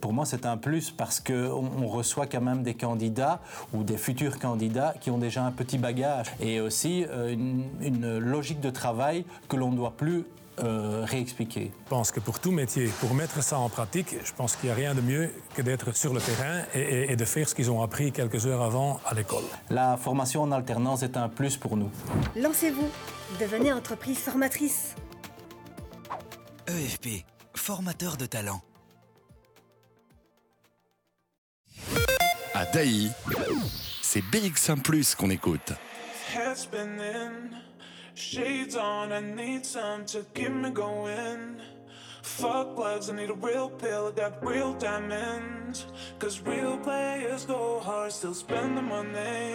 Pour moi, c'est un plus parce qu'on on reçoit quand même des candidats ou des futurs candidats qui ont déjà un petit bagage et aussi euh, une, une logique de travail que l'on ne doit plus euh, réexpliquer. Je pense que pour tout métier, pour mettre ça en pratique, je pense qu'il n'y a rien de mieux que d'être sur le terrain et, et- et de faire ce qu'ils ont appris quelques heures avant à l'école. La formation en alternance est un plus pour nous. Lancez-vous, devenez entreprise formatrice. EFP, formateur de talent. À Daï, c'est BX1 Plus qu'on écoute. Shades on, I need some to keep me going. Fuck plugs, I need a real pill, I got real diamonds. Cause real players go hard, still spend the money.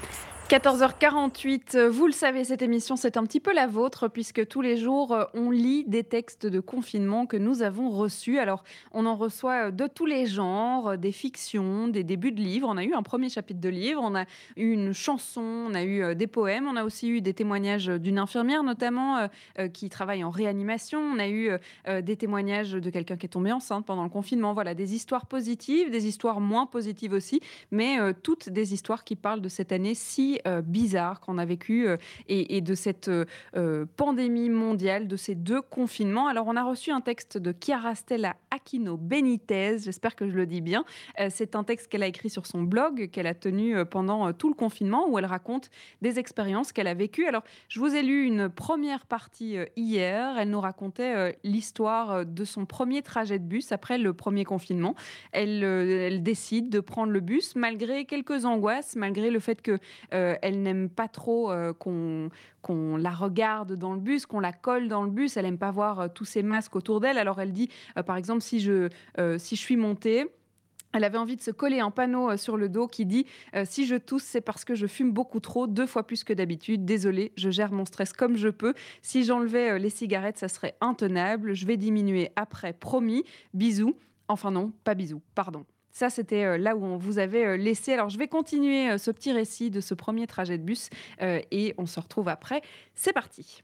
14h48, euh, vous le savez, cette émission, c'est un petit peu la vôtre, puisque tous les jours, euh, on lit des textes de confinement que nous avons reçus. Alors, on en reçoit euh, de tous les genres, des fictions, des débuts de livres. On a eu un premier chapitre de livre, on a eu une chanson, on a eu des poèmes, on a aussi eu des témoignages d'une infirmière, notamment, qui travaille en réanimation. On a eu des témoignages de quelqu'un qui est tombé enceinte pendant le confinement. Voilà, des histoires positives, des histoires moins positives aussi, mais toutes des histoires qui parlent de cette année si euh, bizarre qu'on a vécue euh, et, de cette euh, pandémie mondiale, de ces deux confinements. Alors, on a reçu un texte de Chiara Stella Aquino Benitez, j'espère que je le dis bien. C'est un texte qu'elle a écrit sur son blog, qu'elle a tenu pendant tout le confinement, où elle raconte des expériences qu'elle a vécues. Alors, je vous ai lu une première partie hier. Elle nous racontait l'histoire de son premier trajet de bus après le premier confinement. Elle, décide de prendre le bus malgré quelques angoisses, malgré le fait que elle n'aime pas trop euh, qu'on la regarde dans le bus, qu'on la colle dans le bus. Elle aime pas voir euh, tous ces masques autour d'elle. Alors elle dit, euh, par exemple, si je, euh, suis montée, elle avait envie de se coller un panneau euh, sur le dos qui dit euh, Si je tousse, c'est parce que je fume beaucoup trop, deux fois plus que d'habitude. Désolée, je gère mon stress comme je peux. Si j'enlevais euh, les cigarettes, ça serait intenable. Je vais diminuer après, promis. Bisous. Enfin, non, pas bisous, pardon. Ça, c'était euh, là où on vous avait euh, laissé. Alors, je vais continuer euh, ce petit récit de ce premier trajet de bus et on se retrouve après. C'est parti.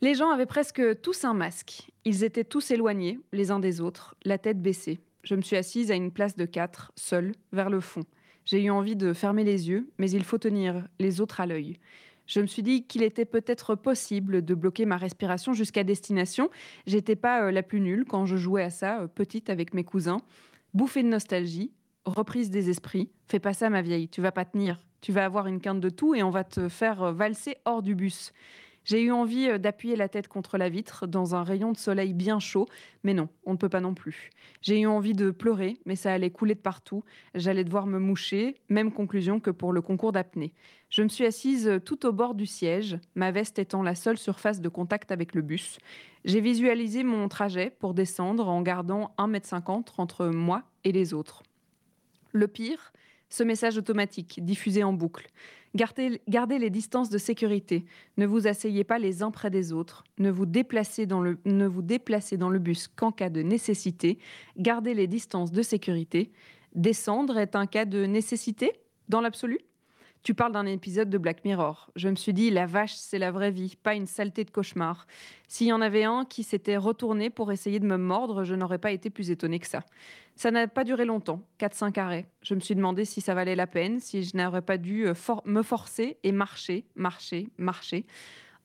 Les gens avaient presque tous un masque. Ils étaient tous éloignés, les uns des autres, la tête baissée. Je me suis assise à une place de quatre, seule, vers le fond. J'ai eu envie de fermer les yeux, mais il faut tenir les autres à l'œil. Je me suis dit qu'il était peut-être possible de bloquer ma respiration jusqu'à destination. J'étais pas la plus nulle quand je jouais à ça, petite avec mes cousins. Bouffée de nostalgie, reprise des esprits. Fais pas ça, ma vieille, tu vas pas tenir. Tu vas avoir une quinte de tout et on va te faire valser hors du bus. J'ai eu envie euh, d'appuyer la tête contre la vitre dans un rayon de soleil bien chaud, mais non, on ne peut pas non plus. J'ai eu envie de pleurer, mais ça allait couler de partout. J'allais devoir me moucher, même conclusion que pour le concours d'apnée. Je me suis assise euh, tout au bord du siège, ma veste étant la seule surface de contact avec le bus. J'ai visualisé mon trajet pour descendre en gardant 1,50 m entre moi et les autres. Le pire, ce message automatique diffusé en boucle. Gardez, les distances de sécurité. Ne vous asseyez pas les uns près des autres. Ne vous déplacez dans le, ne vous déplacez dans le bus qu'en cas de nécessité. Gardez les distances de sécurité. Descendre est un cas de nécessité dans l'absolu? Tu parles d'un épisode de Black Mirror. Je me suis dit, la vache, c'est la vraie vie, pas une saleté de cauchemar. S'il y en avait un qui s'était retourné pour essayer de me mordre, je n'aurais pas été plus étonnée que ça. Ça n'a pas duré longtemps, 4-5 arrêts. Je me suis demandé si ça valait la peine, si je n'aurais pas dû euh, me forcer et marcher, marcher, marcher.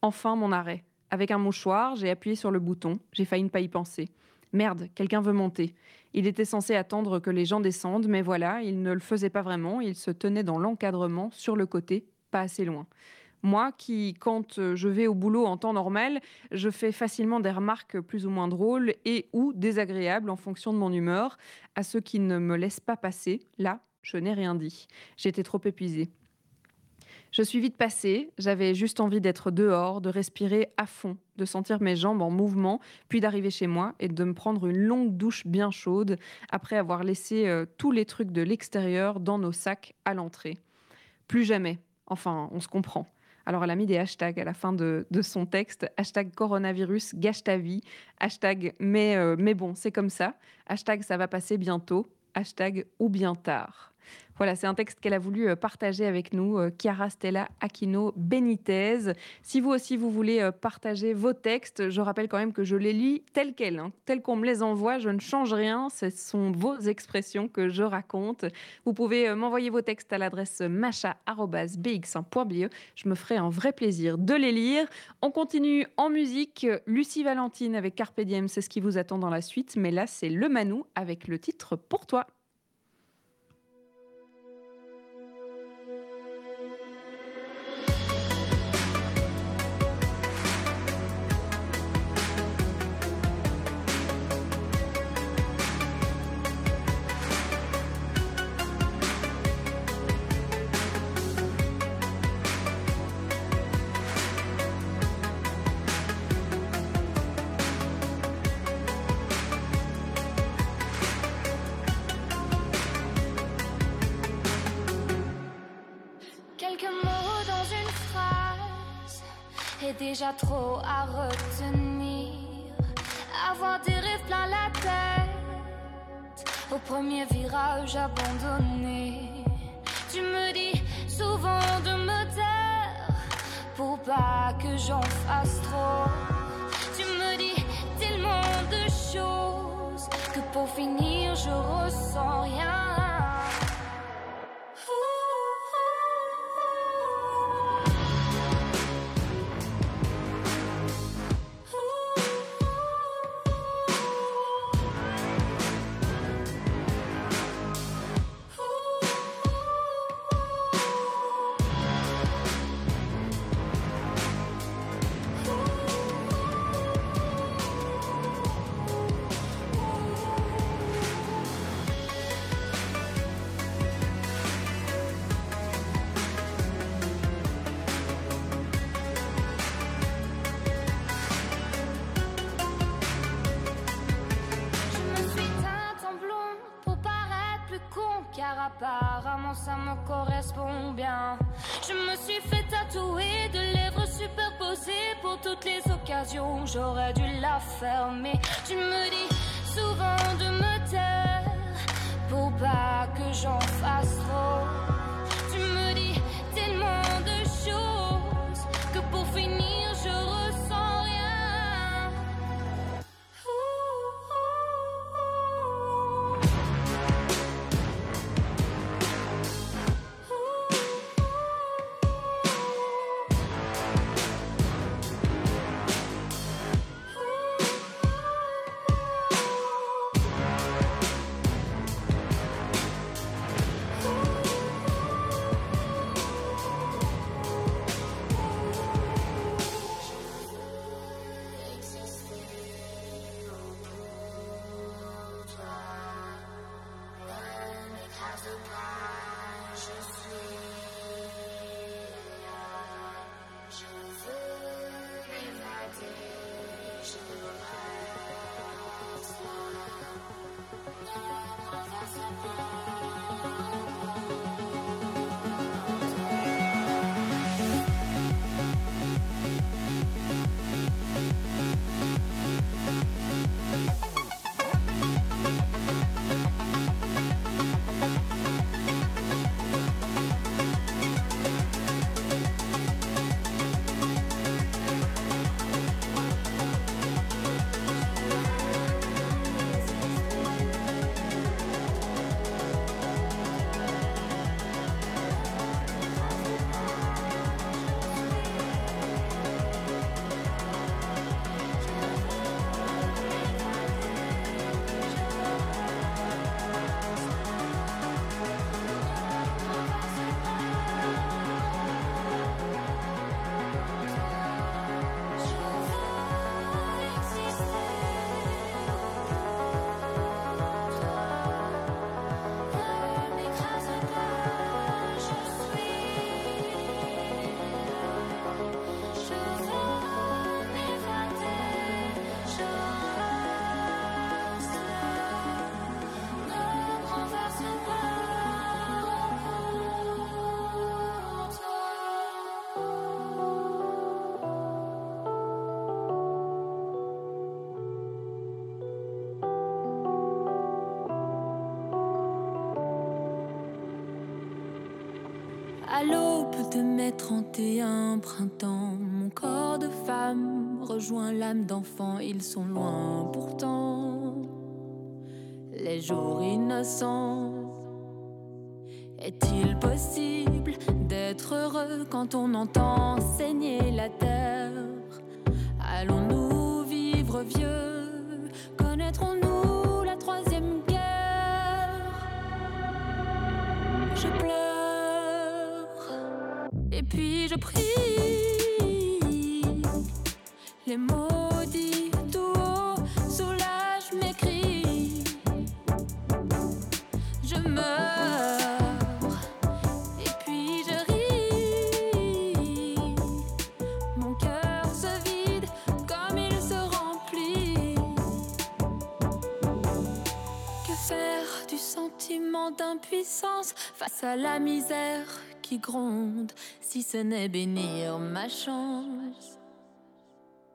Enfin, mon arrêt. Avec un mouchoir, j'ai appuyé sur le bouton. J'ai failli ne pas y penser. Merde, quelqu'un veut monter. Il était censé attendre que les gens descendent, mais voilà, il ne le faisait pas vraiment. Il se tenait dans l'encadrement, sur le côté, pas assez loin. Moi qui, quand euh, je vais au boulot en temps normal, je fais facilement des remarques plus ou moins drôles et ou désagréables en fonction de mon humeur à ceux qui ne me laissent pas passer. Là, je n'ai rien dit. J'étais trop épuisée. Je suis vite passée, j'avais juste envie d'être dehors, de respirer à fond, de sentir mes jambes en mouvement, puis d'arriver chez moi et de me prendre une longue douche bien chaude après avoir laissé euh, tous les trucs de l'extérieur dans nos sacs à l'entrée. Plus jamais. Enfin, on se comprend. Alors elle a mis des hashtags à la fin de, son texte. Hashtag coronavirus, gâche ta vie. Hashtag mais, euh, mais bon, c'est comme ça. Hashtag ça va passer bientôt. Hashtag ou bien tard. Voilà, c'est un texte qu'elle a voulu euh, partager avec nous, euh, Chiara Stella Aquino Benitez. Si vous aussi vous voulez euh, partager vos textes, je rappelle quand même que je les lis tels quels, hein, tels qu'on me les envoie, je ne change rien, ce sont vos expressions que je raconte. Vous pouvez m'envoyer vos textes à l'adresse macha.bx1.be. Je me ferai un vrai plaisir de les lire. On continue en musique. Lucie Valentine avec Carpe Diem, c'est ce qui vous attend dans la suite, mais là c'est Le Manou avec le titre Pour toi. L'aube de mes 31 printemps, mon corps de femme rejoint l'âme d'enfant, ils sont loin pourtant. Les jours innocents, à la misère qui gronde si ce n'est bénir ma chance.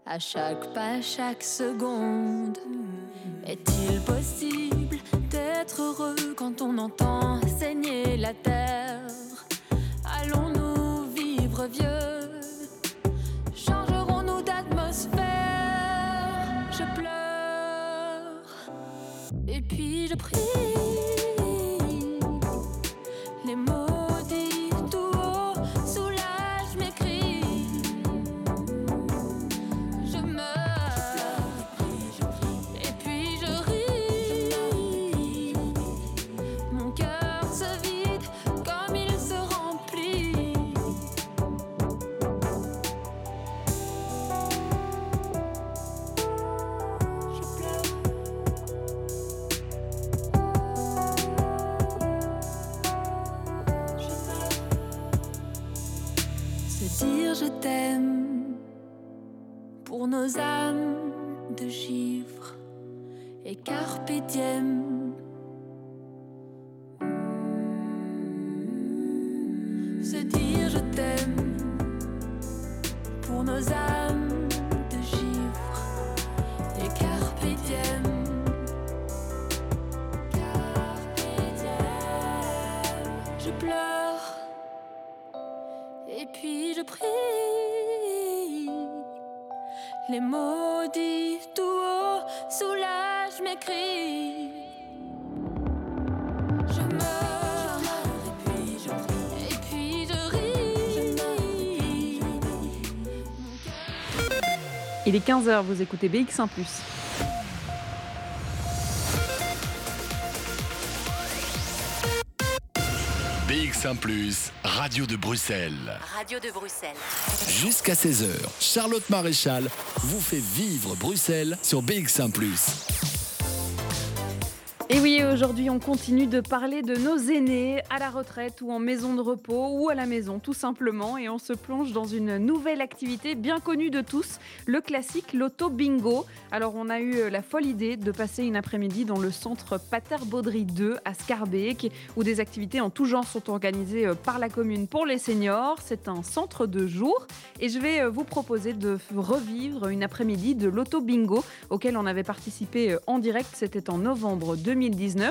À chaque pas, chaque seconde Est-il possible d'être heureux quand on entend saigner la terre? Allons-nous vivre vieux? Changerons-nous d'atmosphère? Je pleure et puis je prie nos âmes de givre et carpe. Les maudits tout haut soulagent mes cris. Je meurs, et puis je prie, et puis je ris. Il est 15h, vous écoutez BX1 ⁇ BX1 ⁇ Radio de Bruxelles. Radio de Bruxelles. Jusqu'à 16h, Charlotte Maréchal vous fait vivre Bruxelles sur BX1 ⁇ Et oui, aujourd'hui, on continue de parler de nos aînés à la retraite ou en maison de repos ou à la maison, tout simplement. Et on se plonge dans une nouvelle activité bien connue de tous, le classique l'auto bingo. Alors, on a eu la folle idée de passer une après-midi dans le centre Pater Baudry 2 à Scarbeck, où des activités en tout genre sont organisées euh, par la commune pour les seniors. C'est un centre de jour. Et je vais euh, vous proposer de revivre une après-midi de l'auto bingo auquel on avait participé euh, en direct. C'était en novembre 2019.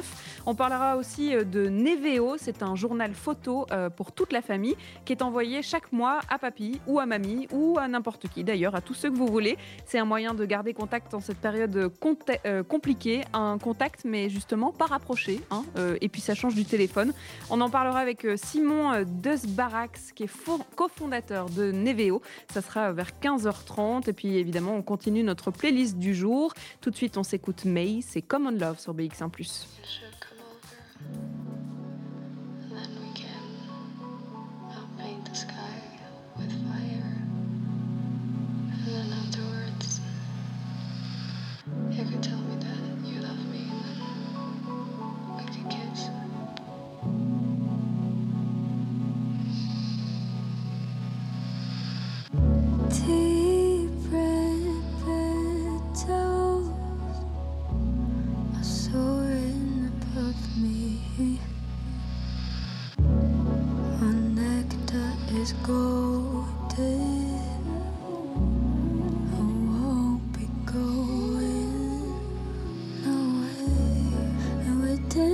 On parlera aussi euh, de Neveo, c'est un journal photo euh, pour toute la famille qui est envoyé chaque mois à papy ou à mamie ou à n'importe qui d'ailleurs, à tous ceux que vous voulez. C'est un moyen de garder contact en cette période euh, compliquée, un contact mais justement pas rapproché. hein, et puis ça change du téléphone. On en parlera avec Simon Deusbarax qui est fo- cofondateur de Neveo. Ça sera vers 15h30 et puis évidemment on continue notre playlist du jour. Tout de suite on s'écoute May, c'est Common Love sur BX1+. And then we can help paint the sky with fire. And then afterwards, you could tell me that you love me, and then we could kiss. Deep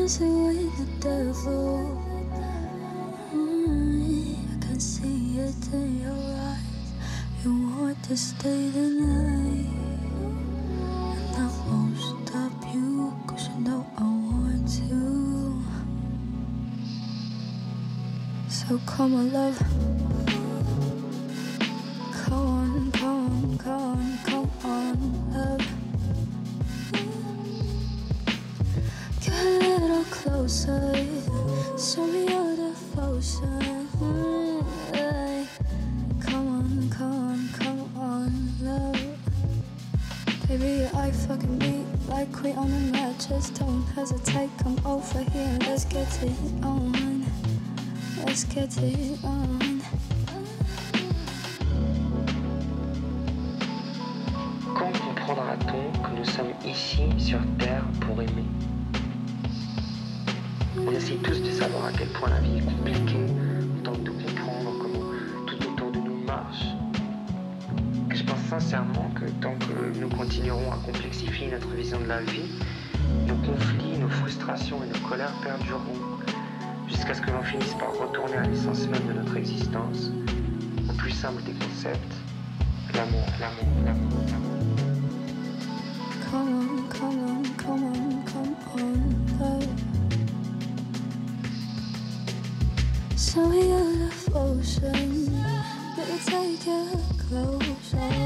dancing with the devil. I can see it in your eyes. You want to stay the night, and I won't stop you, cause you know I want to. So come on, love. Quand comprendra-t-on que nous sommes ici sur Terre pour aimer On essaye tous de savoir à quel point la vie est compliquée. On tente de comprendre comment tout autour de nous marche. Je pense sincèrement que tant que nous continuerons à complexifier notre vision de la vie, nos conflits, nos frustrations et nos colères perdureront l'on finisse par retourner à l'essence même de notre existence, au plus simple des concepts, l'amour, l'amour, l'amour, l'amour. Come on, come on, come on, come on, love. Show me your devotion. Let me take you closer.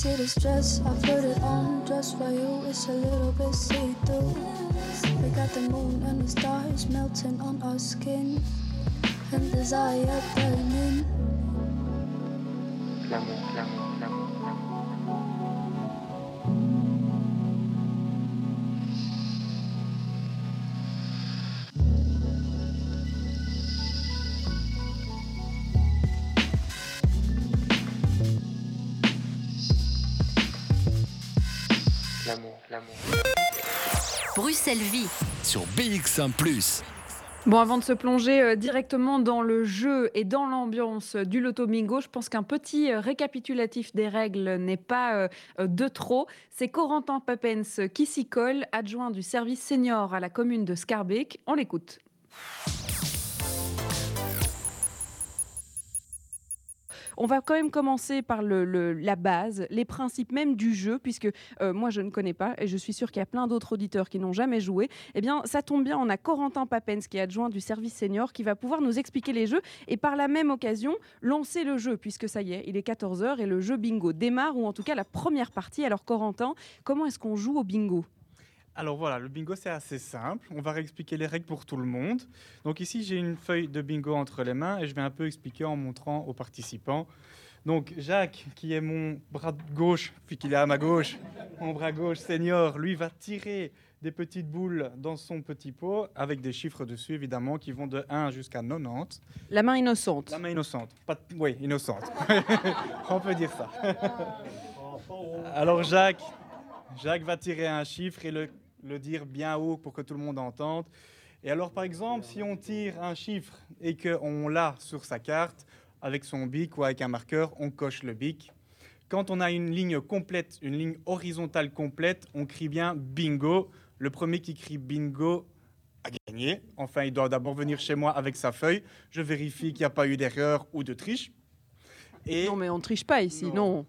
See this dress, I put it on just for you. It's a little bit see through. We got the moon and the stars melting on our skin, and desire burning. Bruxelles Vie. Sur BX1 ⁇ Bon, avant de se plonger euh, directement dans le jeu et dans l'ambiance du Loto Bingo, je pense qu'un petit euh, récapitulatif des règles n'est pas euh, de trop. C'est Corentin Papens qui s'y colle, adjoint du service senior à la commune de Scarbeck. On l'écoute. On va quand même commencer par la base, les principes même du jeu, puisque euh, moi je ne connais pas et je suis sûre qu'il y a plein d'autres auditeurs qui n'ont jamais joué. Eh bien, ça tombe bien, on a Corentin Papens qui est adjoint du service senior qui va pouvoir nous expliquer les jeux et par la même occasion lancer le jeu, puisque ça y est, il est 14h et le jeu bingo démarre, ou en tout cas la première partie. Alors Corentin, comment est-ce qu'on joue au bingo? Alors voilà, le bingo c'est assez simple. On va réexpliquer les règles pour tout le monde. Donc ici j'ai une feuille de bingo entre les mains et je vais un peu expliquer en montrant aux participants. Donc Jacques, qui est mon bras gauche, puis qu'il est à ma gauche, mon bras gauche senior, lui va tirer des petites boules dans son petit pot avec des chiffres dessus évidemment qui vont de 1 jusqu'à 90. La main innocente. La main innocente. Pas de- Oui, innocente. On peut dire ça. Alors Jacques, Jacques va tirer un chiffre et le, le dire bien haut pour que tout le monde entende. Et alors par exemple, si on tire un chiffre et qu'on l'a sur sa carte, avec son bic ou avec un marqueur, on coche le bic. Quand on a une ligne complète, une ligne horizontale complète, on crie bien bingo. Le premier qui crie bingo a gagné. Enfin, il doit d'abord venir chez moi avec sa feuille. Je vérifie qu'il n'y a pas eu d'erreur ou de triche. Et Non, mais on triche pas ici, non.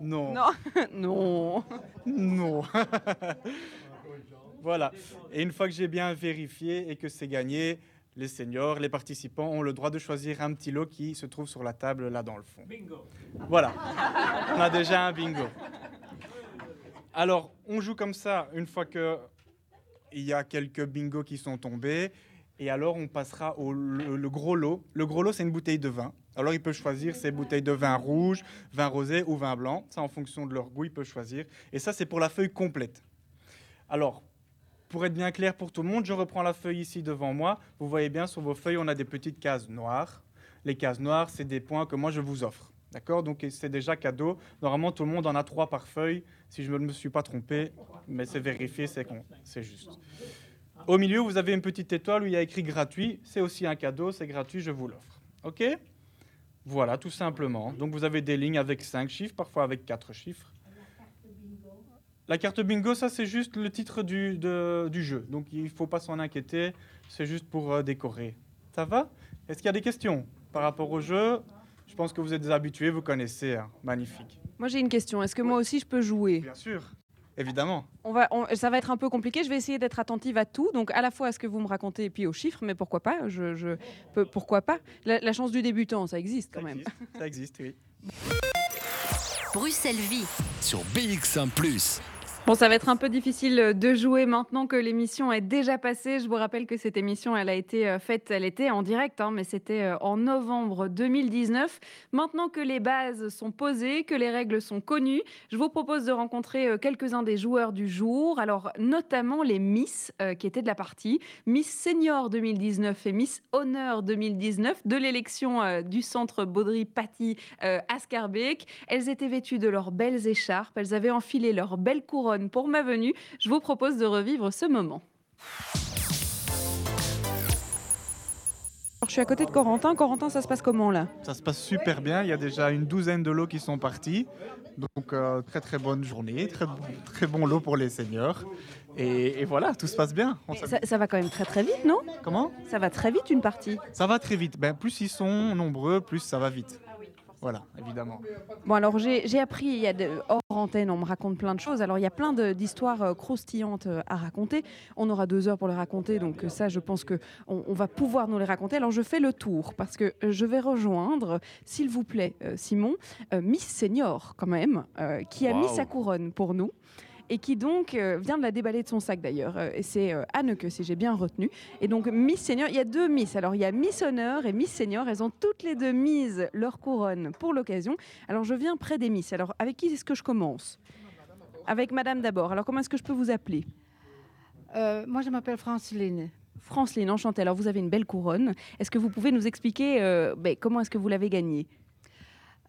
Non. Non. non. Non. voilà. Et une fois que j'ai bien vérifié et que c'est gagné, les seniors, les participants ont le droit de choisir un petit lot qui se trouve sur la table là dans le fond. Bingo. Voilà. On a déjà un bingo. Alors, on joue comme ça une fois que il y a quelques bingos qui sont tombés. Et alors, on passera au le, le gros lot. Le gros lot, c'est une bouteille de vin. Alors, il peut choisir ses bouteilles de vin rouge, vin rosé ou vin blanc. Ça, en fonction de leur goût, il peut choisir. Et ça, c'est pour la feuille complète. Alors, pour être bien clair pour tout le monde, je reprends la feuille ici devant moi. Vous voyez bien, sur vos feuilles, on a des petites cases noires. Les cases noires, c'est des points que moi, je vous offre. D'accord? Donc, c'est déjà cadeau. Normalement, tout le monde en a trois par feuille, si je ne me suis pas trompé. Mais c'est vérifié, c'est juste. Au milieu, vous avez une petite étoile où il y a écrit gratuit. C'est aussi un cadeau, c'est gratuit, je vous l'offre. OK? Voilà, tout simplement. Donc, vous avez des lignes avec cinq chiffres, parfois avec quatre chiffres. La carte bingo, ça, c'est juste le titre du, de- du jeu. Donc, il ne faut pas s'en inquiéter. C'est juste pour euh, décorer. Ça va? Est-ce qu'il y a des questions par rapport au jeu? Je pense que vous êtes des habitués, vous connaissez. hein. Magnifique. Moi j'ai une question, est-ce que moi aussi je peux jouer? Bien sûr, évidemment. On va, on- ça va être un peu compliqué. Je vais essayer d'être attentive à tout, donc à la fois à ce que vous me racontez et puis aux chiffres, mais pourquoi pas? Je, je peux- Pourquoi pas? La, la chance du débutant, ça existe quand même. Ça existe, oui. Bruxelles Vie. Sur BX1 ⁇ Bon, ça va être un peu difficile euh, de jouer maintenant que l'émission est déjà passée. Je vous rappelle que cette émission, elle a été euh, faite, elle était en direct, hein, mais c'était euh, en novembre 2019. Maintenant que les bases sont posées, que les règles sont connues, je vous propose de rencontrer quelques-uns des joueurs du jour. Alors, notamment les Miss qui étaient de la partie. Miss Senior 2019 et Miss Honneur 2019 de l'élection du centre Baudry-Paty euh, à Scarbeck. Elles étaient vêtues de leurs belles écharpes, elles avaient enfilé leurs belles couronnes pour ma venue. Je vous propose de revivre ce moment. Alors, je suis à côté de Corentin. Corentin, ça se passe comment là? Ça se passe super bien. Il y a déjà une douzaine de lots qui sont partis. Donc, euh, très très bonne journée. Très, très bon lot pour les seniors. Et, et voilà, tout se passe bien. On ça, ça va quand même très très vite, non? Comment? Ça va très vite une partie. Ça va très vite. Ben, plus ils sont nombreux, plus ça va vite. Voilà, évidemment. Bon, alors j'ai j'ai appris, il y a de, hors antenne, on me raconte plein de choses. Alors il y a plein d'histoires euh, croustillantes euh, à raconter. On aura deux heures pour les raconter, donc euh, ça, je pense que on, va pouvoir nous les raconter. Alors je fais le tour parce que je vais rejoindre, s'il vous plaît, Simon, euh, Miss Senior quand même, euh, qui a mis sa couronne pour nous. Et qui donc euh, vient de la déballer de son sac d'ailleurs. Euh, et c'est euh, Anneke, si j'ai bien retenu. Et donc Miss Senior, il y a deux Miss. Alors il y a Miss Honneur et Miss Senior. Elles ont toutes les deux mises leur couronne pour l'occasion. Alors je viens près des Miss. Alors avec qui est-ce que je commence? Avec Madame d'abord. Alors comment est-ce que je peux vous appeler? Euh, moi, je m'appelle Franceline. Franceline, enchantée. Alors vous avez une belle couronne. Est-ce que vous pouvez nous expliquer ben, comment est-ce que vous l'avez gagnée?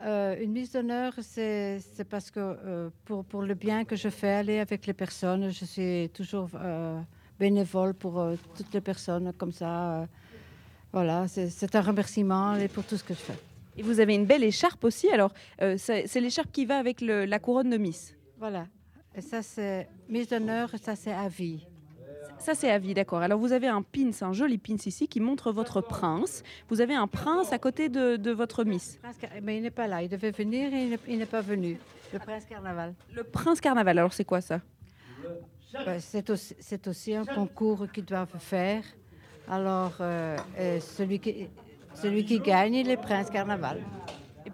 Euh, une mise d'honneur, c'est parce que euh, pour, pour le bien que je fais aller avec les personnes, je suis toujours euh, bénévole pour toutes les personnes comme ça. voilà, c'est un remerciement et pour tout ce que je fais. Et vous avez une belle écharpe aussi. Alors, c'est l'écharpe qui va avec le- la couronne de Miss. Voilà. Et ça, c'est mise d'honneur ça, c'est à vie. Ça, c'est à vie, d'accord. Alors, vous avez un pins, un joli pins ici qui montre votre prince. Vous avez un prince à côté de, de votre Miss. Mais il n'est pas là. Il devait venir et il n'est- pas venu. Le prince carnaval. Le prince carnaval, alors c'est quoi ça? C'est aussi, c'est aussi un concours qu'ils doivent faire. Alors, euh, euh, celui, qui, celui qui gagne, il est prince carnaval.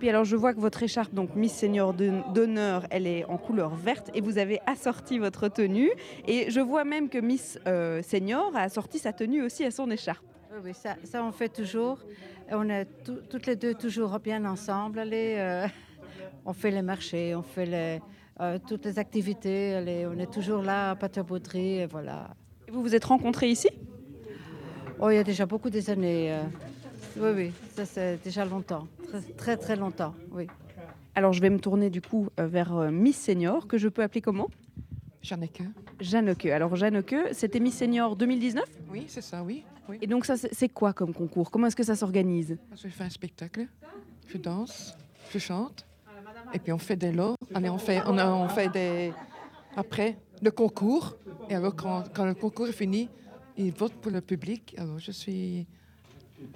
Et puis alors je vois que votre écharpe, donc Miss Senior d'honneur, elle est en couleur verte et vous avez assorti votre tenue. Et je vois même que Miss euh, Senior a assorti sa tenue aussi à son écharpe. Oui, ça, ça, on fait toujours. On est tout- toutes les deux toujours bien ensemble. Euh, on fait les marchés, on fait les, euh, toutes les activités. on est toujours là à Patabauderie, et voilà. Et vous vous êtes rencontrés ici? Oh, il y a déjà beaucoup des années. Oui, oui, ça c'est déjà longtemps. Très, très, très longtemps, oui. Alors je vais me tourner du coup euh, vers euh, Miss Senior, que je peux appeler comment? Jeanneke. Jeanneke. Alors Jeanneke, c'était Miss Senior 2019 Oui, c'est ça, oui. oui. Et donc ça, c'est c'est quoi comme concours? Comment est-ce que ça s'organise? Je fais un spectacle, je danse, je chante, et puis on fait des lots. Allez, on fait, on, a- on fait des. Après, le concours. Et alors, quand, quand le concours est fini, ils votent pour le public. Alors, je suis,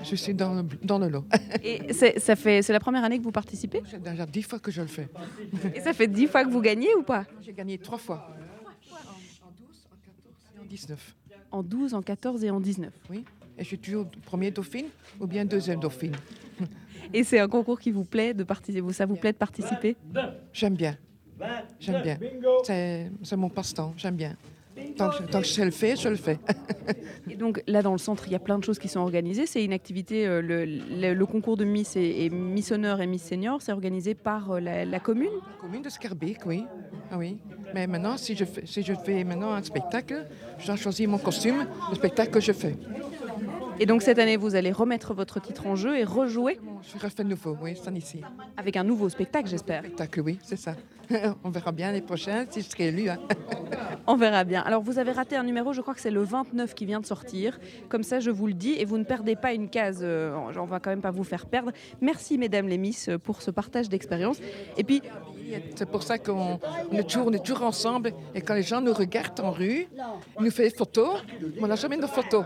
je suis dans le, dans le lot. Et c'est ça fait- c'est la première année que vous participez? C'est déjà dix fois que je le fais. Et ça fait dix fois que vous gagnez ou pas? J'ai gagné trois fois. En 12, en 14 et en 19. En 12, en 14 et en 19. Oui. Et je suis toujours premier dauphine ou bien deuxième dauphine. Et c'est un concours qui vous plaît de participer Ça vous plaît de participer? J'aime bien. J'aime bien. C'est mon passe-temps. J'aime bien. Tant que, tant que je le faire, je le fais. Et donc là, dans le centre, il y a plein de choses qui sont organisées. C'est une activité, euh, le, le- le concours de Miss et, et Miss Honneur et Miss Senior, c'est organisé par euh, la, la commune Commune de Scarbeck, oui. Ah oui. Mais maintenant, si je, fais, si je fais maintenant un spectacle, je dois choisir mon costume, le spectacle que je fais. Et donc cette année, vous allez remettre votre titre en jeu et rejouer Je refais nouveau, oui, c'est ici. avec un nouveau spectacle, j'espère. Spectacle, oui, c'est ça. On verra bien les prochains si je serai élu. hein. On verra bien. Alors, vous avez raté un numéro, je crois que c'est le 29 qui vient de sortir. Comme ça, je vous le dis, et vous ne perdez pas une case. euh, On va quand même pas vous faire perdre. Merci, mesdames les Miss, pour ce partage d'expérience. Et puis, C'est pour ça qu'on on est, toujours, on est toujours ensemble. Et quand les gens nous regardent en rue, ils nous font des photos, mais on n'a jamais de photos.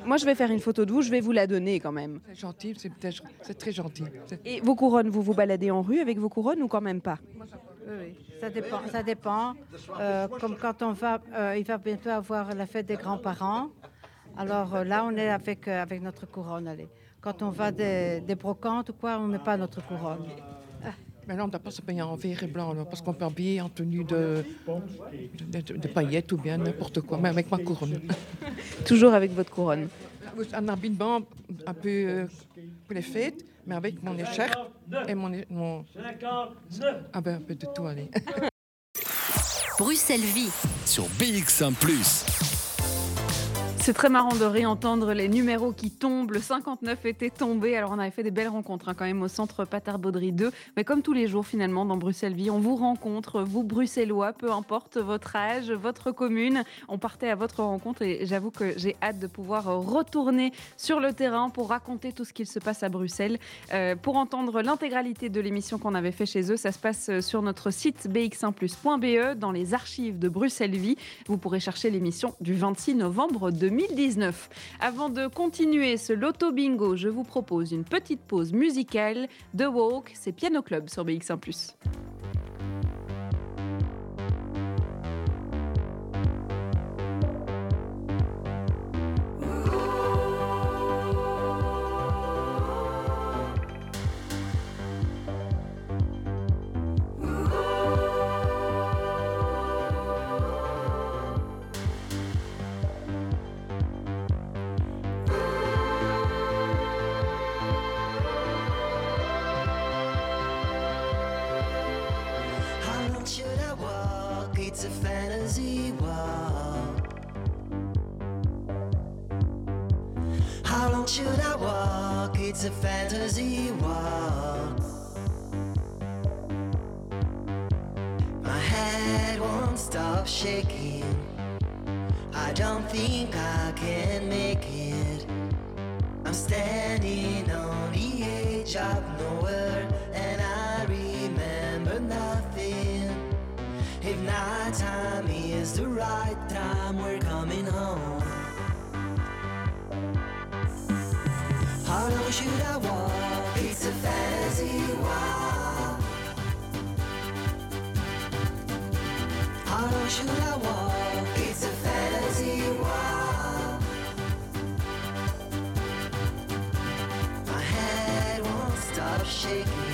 Mais moi, je vais faire une photo de vous, je vais vous la donner quand même. C'est gentil, c'est peut-être- c'est très gentil. C'est- Et vos couronnes, vous vous baladez en rue avec vos couronnes ou quand même pas? Oui, ça dépend. Ça dépend. Euh, comme quand on va, euh, il va bientôt avoir la fête des grands-parents. Alors euh, là, on est avec, euh, avec notre couronne. Allez. Quand on va des, des brocantes ou quoi, on ne met pas notre couronne. Mais là, on ne doit pas se payer en vert et blanc, là, parce qu'on peut habiller en tenue de, de, de- de paillettes ou bien n'importe quoi, mais avec ma couronne. Toujours avec votre couronne. Un habillement un peu euh, pour les fêtes, mais avec mon écharpe et mon... mon... Ah ben, un peu de tout, allez. Bruxelles Vie. Sur BX1 ⁇ C'est très marrant de réentendre les numéros qui tombent. Le 59 était tombé. Alors, on avait fait des belles rencontres hein, quand même au centre Patar-Baudry 2. Mais comme tous les jours, finalement, dans Bruxelles Vie, on vous rencontre, vous Bruxellois, peu importe votre âge, votre commune. On partait à votre rencontre et j'avoue que j'ai hâte de pouvoir retourner sur le terrain pour raconter tout ce qu'il se passe à Bruxelles. Euh, pour entendre l'intégralité de l'émission qu'on avait fait chez eux, ça se passe sur notre site bx1plus.be E, dans les archives de Bruxelles Vie. Vous pourrez chercher l'émission du 26 novembre 2019. Avant de continuer ce loto bingo, je vous propose une petite pause musicale de Walk, c'est Piano Club sur BX1+. A fantasy walk. My head won't stop shaking. I I don't think I can make it. I'm standing on the edge of nowhere and I remember nothing. If night time is the right time, we're coming home. Should I walk? It's a fantasy walk. How long should I walk? It's a fantasy walk. My head won't stop shaking.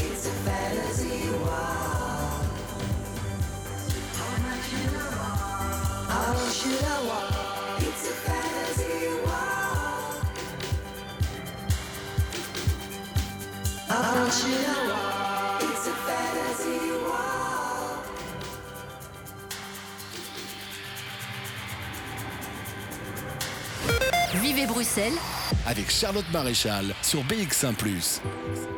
It's a fantasy walk. Vivez Bruxelles. Avec Charlotte Maréchal sur BX1 ⁇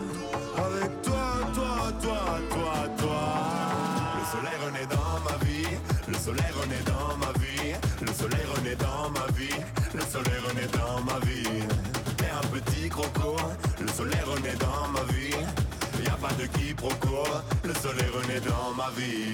Le soleil renaît dans ma vie, le soleil renaît dans ma vie, le soleil renaît dans ma vie. T'es un petit croco, le soleil renaît dans ma vie. Y a pas de quiproquo, le soleil renaît dans ma vie.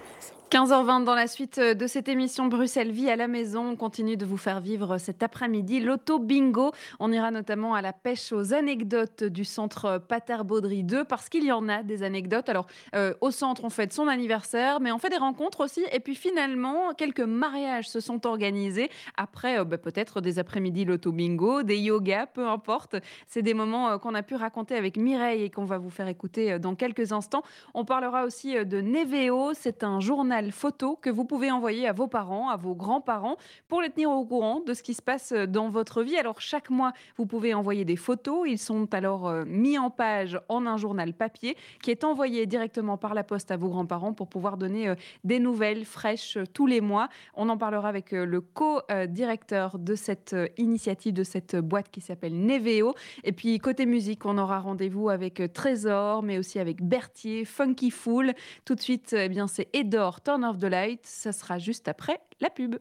15h20 dans la suite de cette émission Bruxelles Vie à la maison. On continue de vous faire vivre cet après-midi l'auto bingo. On ira notamment à la pêche aux anecdotes du centre Pater-Baudry 2 parce qu'il y en a des anecdotes. Alors euh, au centre on fête son anniversaire mais on fait des rencontres aussi et puis finalement quelques mariages se sont organisés après euh, bah, peut-être des après-midi l'auto bingo, des yogas, peu importe. C'est des moments euh, qu'on a pu raconter avec Mireille et qu'on va vous faire écouter euh, dans quelques instants. On parlera aussi euh, de Neveo. C'est un journal photo que vous pouvez envoyer à vos parents, à vos grands-parents pour les tenir au courant de ce qui se passe euh, dans votre vie. Alors chaque mois, vous pouvez envoyer des photos. Ils sont alors euh, mis en page en un journal papier qui est envoyé directement par la poste à vos grands-parents pour pouvoir donner euh, des nouvelles fraîches tous les mois. On en parlera avec le co-directeur de cette initiative, de cette boîte qui s'appelle Neveo. Et puis côté musique, on aura rendez-vous avec Trésor, mais aussi avec Berthier, Funky Fool. Tout de suite, eh bien c'est Edor, Turn off the Light. Ça sera juste après la pub.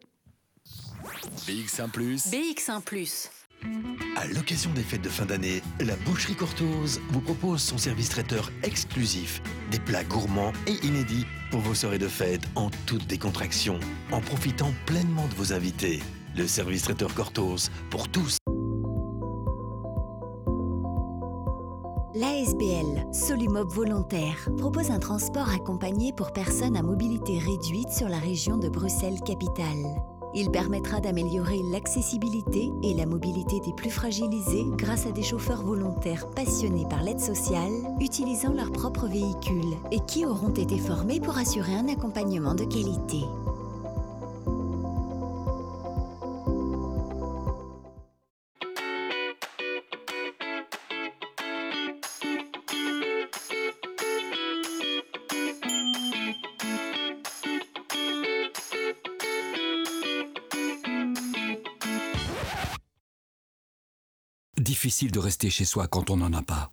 BX1 ⁇ BX1 ⁇ À l'occasion des fêtes de fin d'année, la Boucherie Cortose vous propose son service traiteur exclusif. Des plats gourmands et inédits pour vos soirées de fête en toute décontraction, en profitant pleinement de vos invités. Le service traiteur Cortose pour tous. L'ASBL, Solumob Volontaire, propose un transport accompagné pour personnes à mobilité réduite sur la région de Bruxelles-Capitale. Il permettra d'améliorer l'accessibilité et la mobilité des plus fragilisés grâce à des chauffeurs volontaires passionnés par l'aide sociale, utilisant leur propre véhicule et qui auront été formés pour assurer un accompagnement de qualité. Difficile de rester chez soi quand on n'en a pas.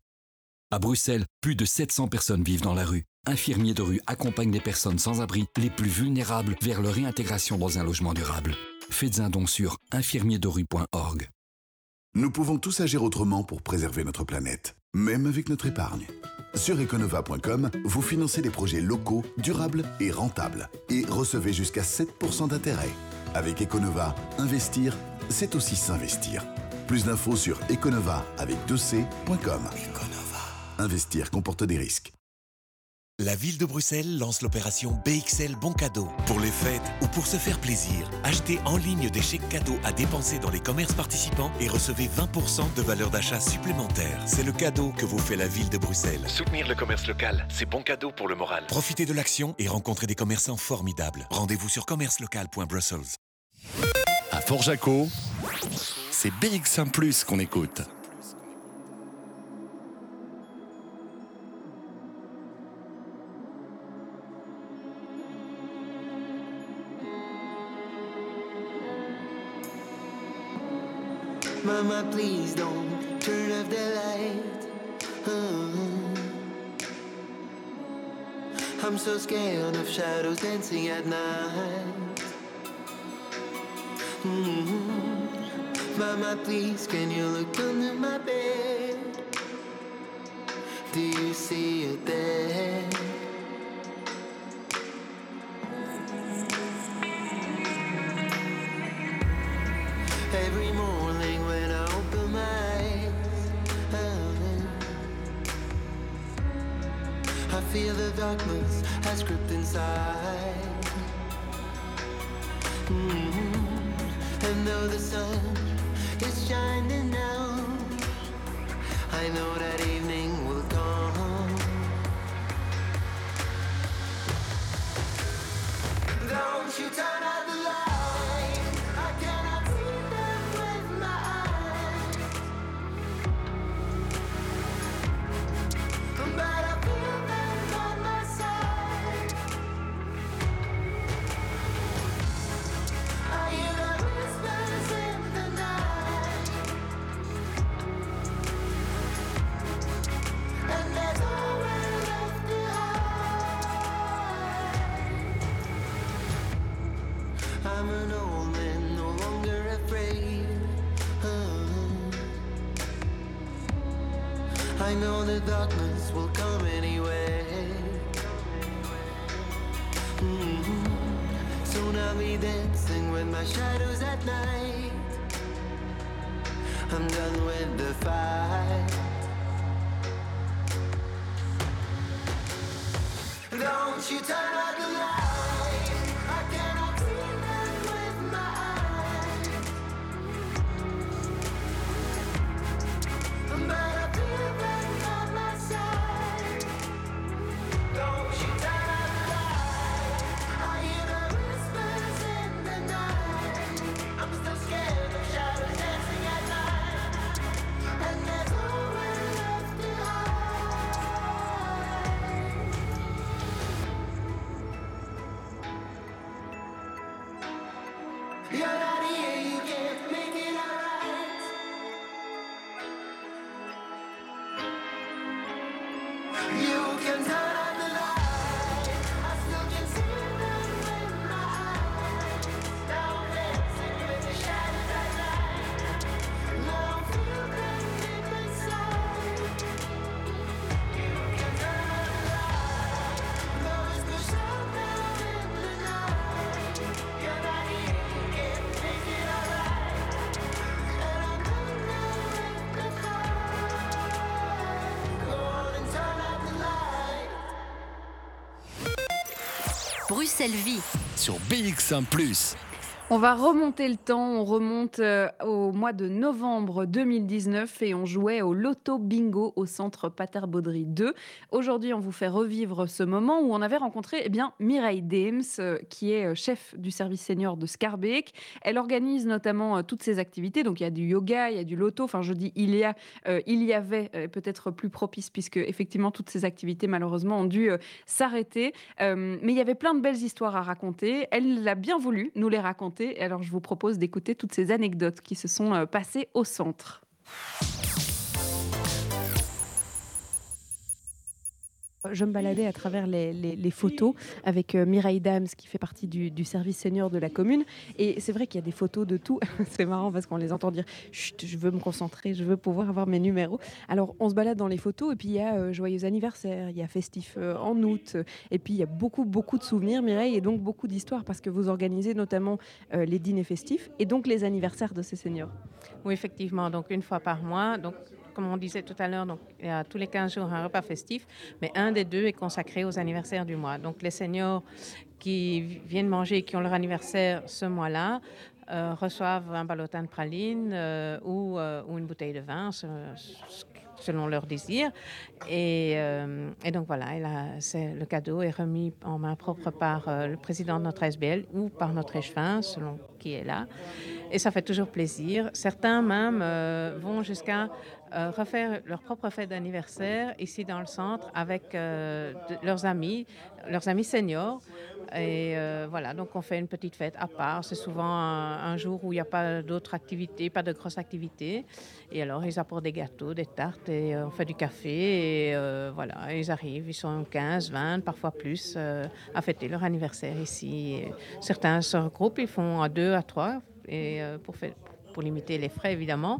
À Bruxelles, plus de 700 personnes vivent dans la rue. Infirmiers de rue accompagnent les personnes sans abri, les plus vulnérables, vers leur réintégration dans un logement durable. Faites un don sur infirmiersderue.org. Nous pouvons tous agir autrement pour préserver notre planète, même avec notre épargne. Sur econova.com, vous financez des projets locaux, durables et rentables et recevez jusqu'à 7% d'intérêt. Avec Econova, investir, c'est aussi s'investir. Plus d'infos sur econova avec 2c.com. Investir comporte des risques. La ville de Bruxelles lance l'opération BXL Bon Cadeau. Pour les fêtes ou pour se faire plaisir, achetez en ligne des chèques cadeaux à dépenser dans les commerces participants et recevez 20% de valeur d'achat supplémentaire. C'est le cadeau que vous fait la ville de Bruxelles. Soutenir le commerce local, c'est bon cadeau pour le moral. Profitez de l'action et rencontrez des commerçants formidables. Rendez-vous sur commercelocal.brussels. À Fort-Jaco, c'est BX1 ⁇ qu'on écoute. Mama, please don't turn off the light. Uh-huh. I'm so scared of shadows dancing at night. Mhm. Mama, please, can you look under my bed? Do you see it there? Every morning when I open my eyes, uh, I feel the darkness has gripped inside. Mhm. And though the sun is shining now, I know that evening will come. Don't you turn out my shadows at night. I'm done with the fight. Don't you turn You're not sur BX1 ⁇ On va remonter le temps, on remonte euh, au mois de novembre 2019 et on jouait au Loto Bingo au centre Pater Baudry 2. Aujourd'hui, on vous fait revivre ce moment où on avait rencontré eh bien, Mireille Deems, euh, qui est euh, chef du service senior de Scarbeck. Elle organise notamment toutes ces activités. Donc, il y a du yoga, il y a du loto. Enfin, je dis il y a, il y avait peut-être plus propice puisque effectivement toutes ces activités malheureusement ont dû s'arrêter. Mais il y avait plein de belles histoires à raconter. Elle l'a bien voulu nous les raconter. Alors, je vous propose d'écouter toutes ces anecdotes qui se sont euh, passées au centre. Je me baladais à travers les, photos avec euh, Mireille Dams qui fait partie du, service senior de la commune. Et c'est vrai qu'il y a des photos de tout. c'est marrant parce qu'on les entend dire Chut, je veux me concentrer, je veux pouvoir avoir mes numéros. Alors on se balade dans les photos et puis il y a euh, Joyeux anniversaire, il y a Festif euh, en août. Et puis il y a beaucoup, beaucoup de souvenirs, Mireille, et donc beaucoup d'histoires parce que vous organisez notamment les dîners festifs et donc les anniversaires de ces seniors. Oui, effectivement. Donc, une fois par mois. Donc, comme on disait tout à l'heure, donc, il y a tous les 15 jours un repas festif, mais un des deux est consacré aux anniversaires du mois. Donc, les seniors qui vi- viennent manger et qui ont leur anniversaire ce mois-là euh, reçoivent un ballotin de praline euh, ou, euh, ou une bouteille de vin, se- se- selon leur désir. Et, donc voilà, le cadeau est remis en main propre par le président de notre SBL ou par notre échevin, selon qui est là. Et ça fait toujours plaisir. Certains même vont jusqu'à euh, refaire leur propre fête d'anniversaire ici dans le centre avec euh, leurs amis, leurs amis seniors. Et euh, voilà, donc on fait une petite fête à part. C'est souvent un, jour où il n'y a pas d'autres activités, pas de grosses activités. Et alors ils apportent des gâteaux, des tartes et on fait du café. Et voilà, ils arrivent, ils sont 15, 20, parfois plus, à fêter leur anniversaire ici. Certains se regroupent, ils font à deux, à trois, et pour, pour limiter les frais évidemment.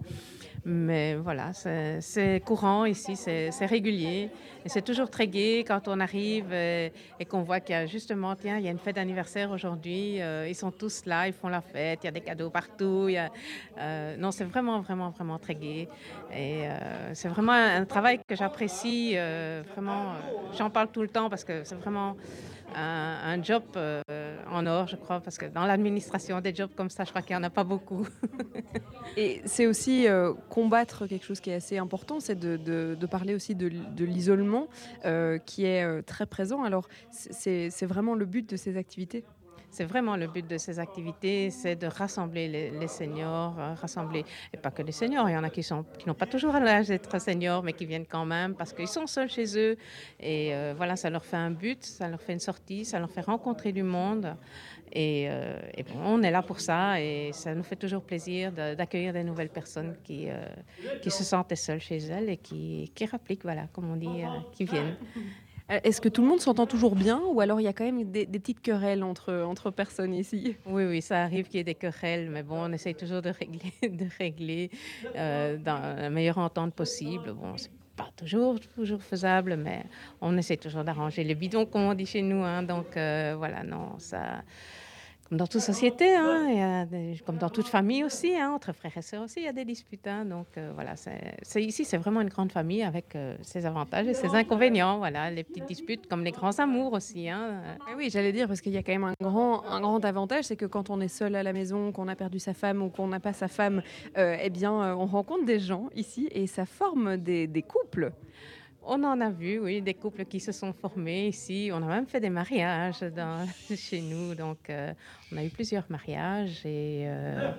Mais voilà, c'est courant ici, c'est régulier. C'est toujours très gai quand on arrive et, qu'on voit qu'il y a justement, tiens, il y a une fête d'anniversaire aujourd'hui. euh, ils sont tous là, ils font la fête, il y a des cadeaux partout. euh, non, c'est vraiment, vraiment, vraiment très gai. Et euh, c'est vraiment un, un travail que j'apprécie. vraiment, j'en parle tout le temps parce que c'est vraiment un, job euh, en or, je crois, parce que dans l'administration, des jobs comme ça, je crois qu'il n'y en a pas beaucoup. Et c'est aussi euh, combattre quelque chose qui est assez important, c'est de, parler aussi de, l'isolement euh, qui est très présent. Alors, c'est vraiment le but de ces activités? C'est vraiment le but de ces activités, c'est de rassembler les, seniors, euh, rassembler, et pas que les seniors, il y en a qui qui n'ont pas toujours l'âge d'être seniors, mais qui viennent quand même parce qu'ils sont seuls chez eux. Et euh, voilà, ça leur fait un but, ça leur fait une sortie, ça leur fait rencontrer du monde. Et, euh, bon, on est là pour ça et ça nous fait toujours plaisir d'accueillir des nouvelles personnes qui, qui se sentaient seules chez elles et qui, qui rappliquent, voilà, comme on dit, qui viennent. Euh, Est-ce que tout le monde s'entend toujours bien ou alors il y a quand même des, petites querelles entre, entre personnes ici? Oui, oui, ça arrive qu'il y ait des querelles, mais bon, on essaye toujours de régler, de régler euh, dans la meilleure entente possible. Bon, c'est pas toujours, toujours faisable, mais on essaie toujours d'arranger les bidons, comme on dit chez nous. hein. donc euh, voilà, non, ça. Comme dans toute société, hein, comme dans toute famille aussi, hein, entre frères et sœurs aussi, il y a des disputes. hein. donc euh, voilà, c'est ici, c'est vraiment une grande famille avec euh, ses avantages et ses inconvénients. Voilà, les petites disputes comme les grands amours aussi. hein. Eh Oui, j'allais dire, parce qu'il y a quand même un grand, un grand avantage, c'est que quand on est seul à la maison, qu'on a perdu sa femme ou qu'on n'a pas sa femme, euh, eh bien, on rencontre des gens ici et ça forme des couples. On en a vu, oui, des couples qui se sont formés ici. On a même fait des mariages dans- chez nous. Donc, euh, on a eu plusieurs mariages et euh,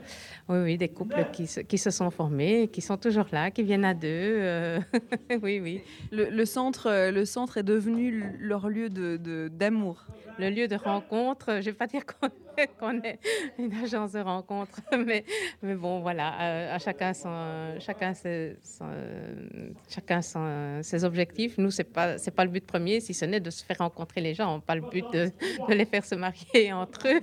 oui, oui, des couples qui se, qui se sont formés, qui sont toujours là, qui viennent à deux. euh, oui, oui. Le, le centre, le centre est devenu leur lieu de- de- d'amour. Le lieu de rencontre, je ne vais pas dire qu'on qu'on est une agence de rencontre, mais, mais bon, voilà, à chacun, son, chacun, ses, son- chacun son- ses objectifs. Nous, ce n'est pas, pas le but premier, si ce n'est de se faire rencontrer les gens, pas le but de, de les faire se marier entre eux.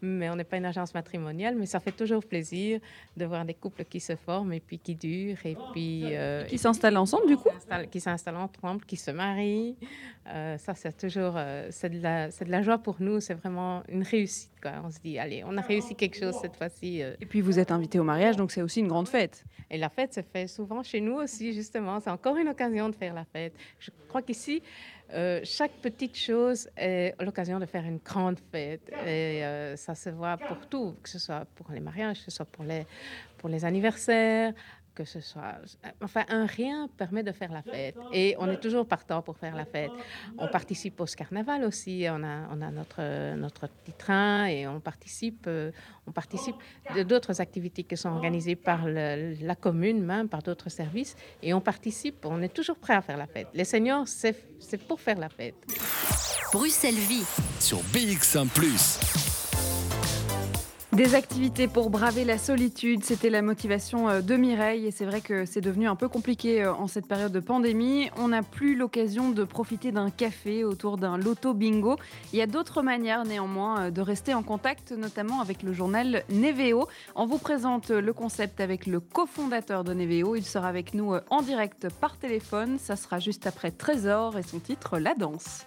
Mais on n'est pas une agence matrimoniale, mais ça fait toujours plaisir de voir des couples qui se forment et puis qui durent, et puis... euh, Qui s'installent ensemble, du coup qui s'installent ensemble, qui se marient. Euh, ça, c'est toujours euh, c'est de, la- de la joie pour nous. C'est vraiment une réussite. Quoi. On se dit, allez, on a réussi quelque chose cette fois-ci. euh. Et puis vous êtes invité au mariage, donc c'est aussi une grande fête. Et la fête se fait souvent chez nous aussi, justement. C'est encore une occasion de faire la fête. Je crois qu'ici, euh, chaque petite chose est l'occasion de faire une grande fête. Et euh, ça se voit pour tout, que ce soit pour les mariages, que ce soit pour les, pour les anniversaires, que ce soit... Enfin, un rien permet de faire la fête. Et on est toujours partant pour faire la fête. On participe au carnaval aussi. On a, on a notre, notre petit train et on participe, euh, on participe de d'autres activités qui sont organisées par le- la commune, même par d'autres services. Et on participe, on est toujours prêt à faire la fête. Les seniors, c'est c'est pour faire la fête. Bruxelles Vie. Sur BX1 ⁇ Des activités pour braver la solitude, c'était la motivation euh, de Mireille et c'est vrai que c'est devenu un peu compliqué euh, en cette période de pandémie. On n'a plus l'occasion de profiter d'un café autour d'un loto bingo. Il y a d'autres manières néanmoins euh, de rester en contact, notamment avec le journal Neveo. On vous présente le concept avec le cofondateur de Neveo. Il sera avec nous en direct par téléphone. Ça sera juste après Trésor et son titre La danse.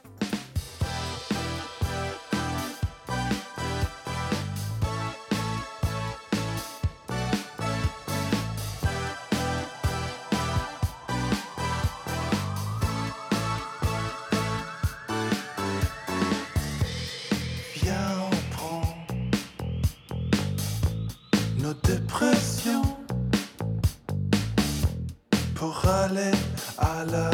Pour aller à la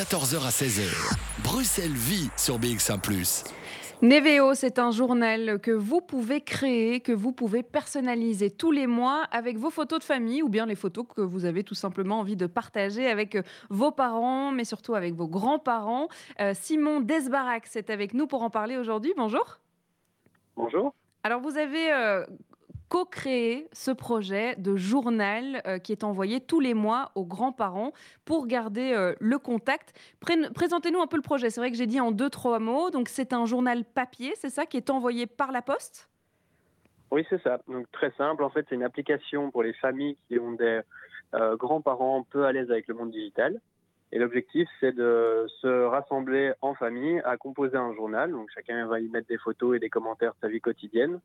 14h à 16h, Bruxelles vit sur BX1 ⁇ Neveo, c'est un journal que vous pouvez créer, que vous pouvez personnaliser tous les mois avec vos photos de famille ou bien les photos que vous avez tout simplement envie de partager avec euh, vos parents, mais surtout avec vos grands-parents. Euh, Simon Desbarac, c'est avec nous pour en parler aujourd'hui. Bonjour. Bonjour. Alors, vous avez euh, co-créé ce projet de journal euh, qui est envoyé tous les mois aux grands-parents pour garder euh, le contact. Pré- Présentez-nous un peu le projet. C'est vrai que j'ai dit en deux, trois mots. Donc, c'est un journal papier, c'est ça, qui est envoyé par la poste? Oui, c'est ça. Donc très simple. En fait, c'est une application pour les familles qui ont des euh, grands-parents peu à l'aise avec le monde digital. Et l'objectif, c'est de se rassembler en famille à composer un journal. Donc chacun va y mettre des photos et des commentaires de sa vie quotidienne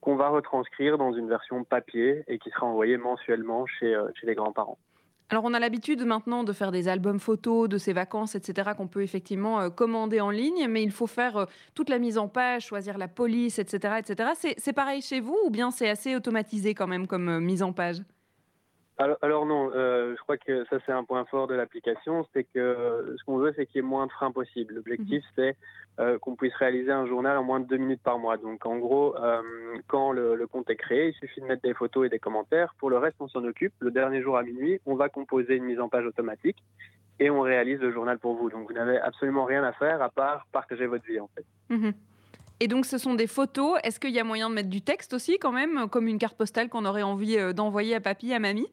qu'on va retranscrire dans une version papier et qui sera envoyée mensuellement chez, euh, chez les grands-parents. Alors, on a l'habitude maintenant de faire des albums photos de ses vacances, etc., qu'on peut effectivement euh, commander en ligne, mais il faut faire euh, toute la mise en page, choisir la police, etc., etc. C'est- pareil chez vous ou bien c'est assez automatisé quand même comme mise en page? Alors, alors non, euh, je crois que ça c'est un point fort de l'application, c'est que euh, ce qu'on veut c'est qu'il y ait moins de freins possible. L'objectif c'est euh, qu'on puisse réaliser un journal en moins de deux minutes par mois. Donc en gros, euh, quand le, le compte est créé, il suffit de mettre des photos et des commentaires. Pour le reste, on s'en occupe. Le dernier jour à minuit, on va composer une mise en page automatique et on réalise le journal pour vous. Donc vous n'avez absolument rien à faire à part partager votre vie en fait. Mhm. Et donc, ce sont des photos. Est-ce qu'il y a moyen de mettre du texte aussi, quand même, comme une carte postale qu'on aurait envie d'envoyer à papy, à mamie?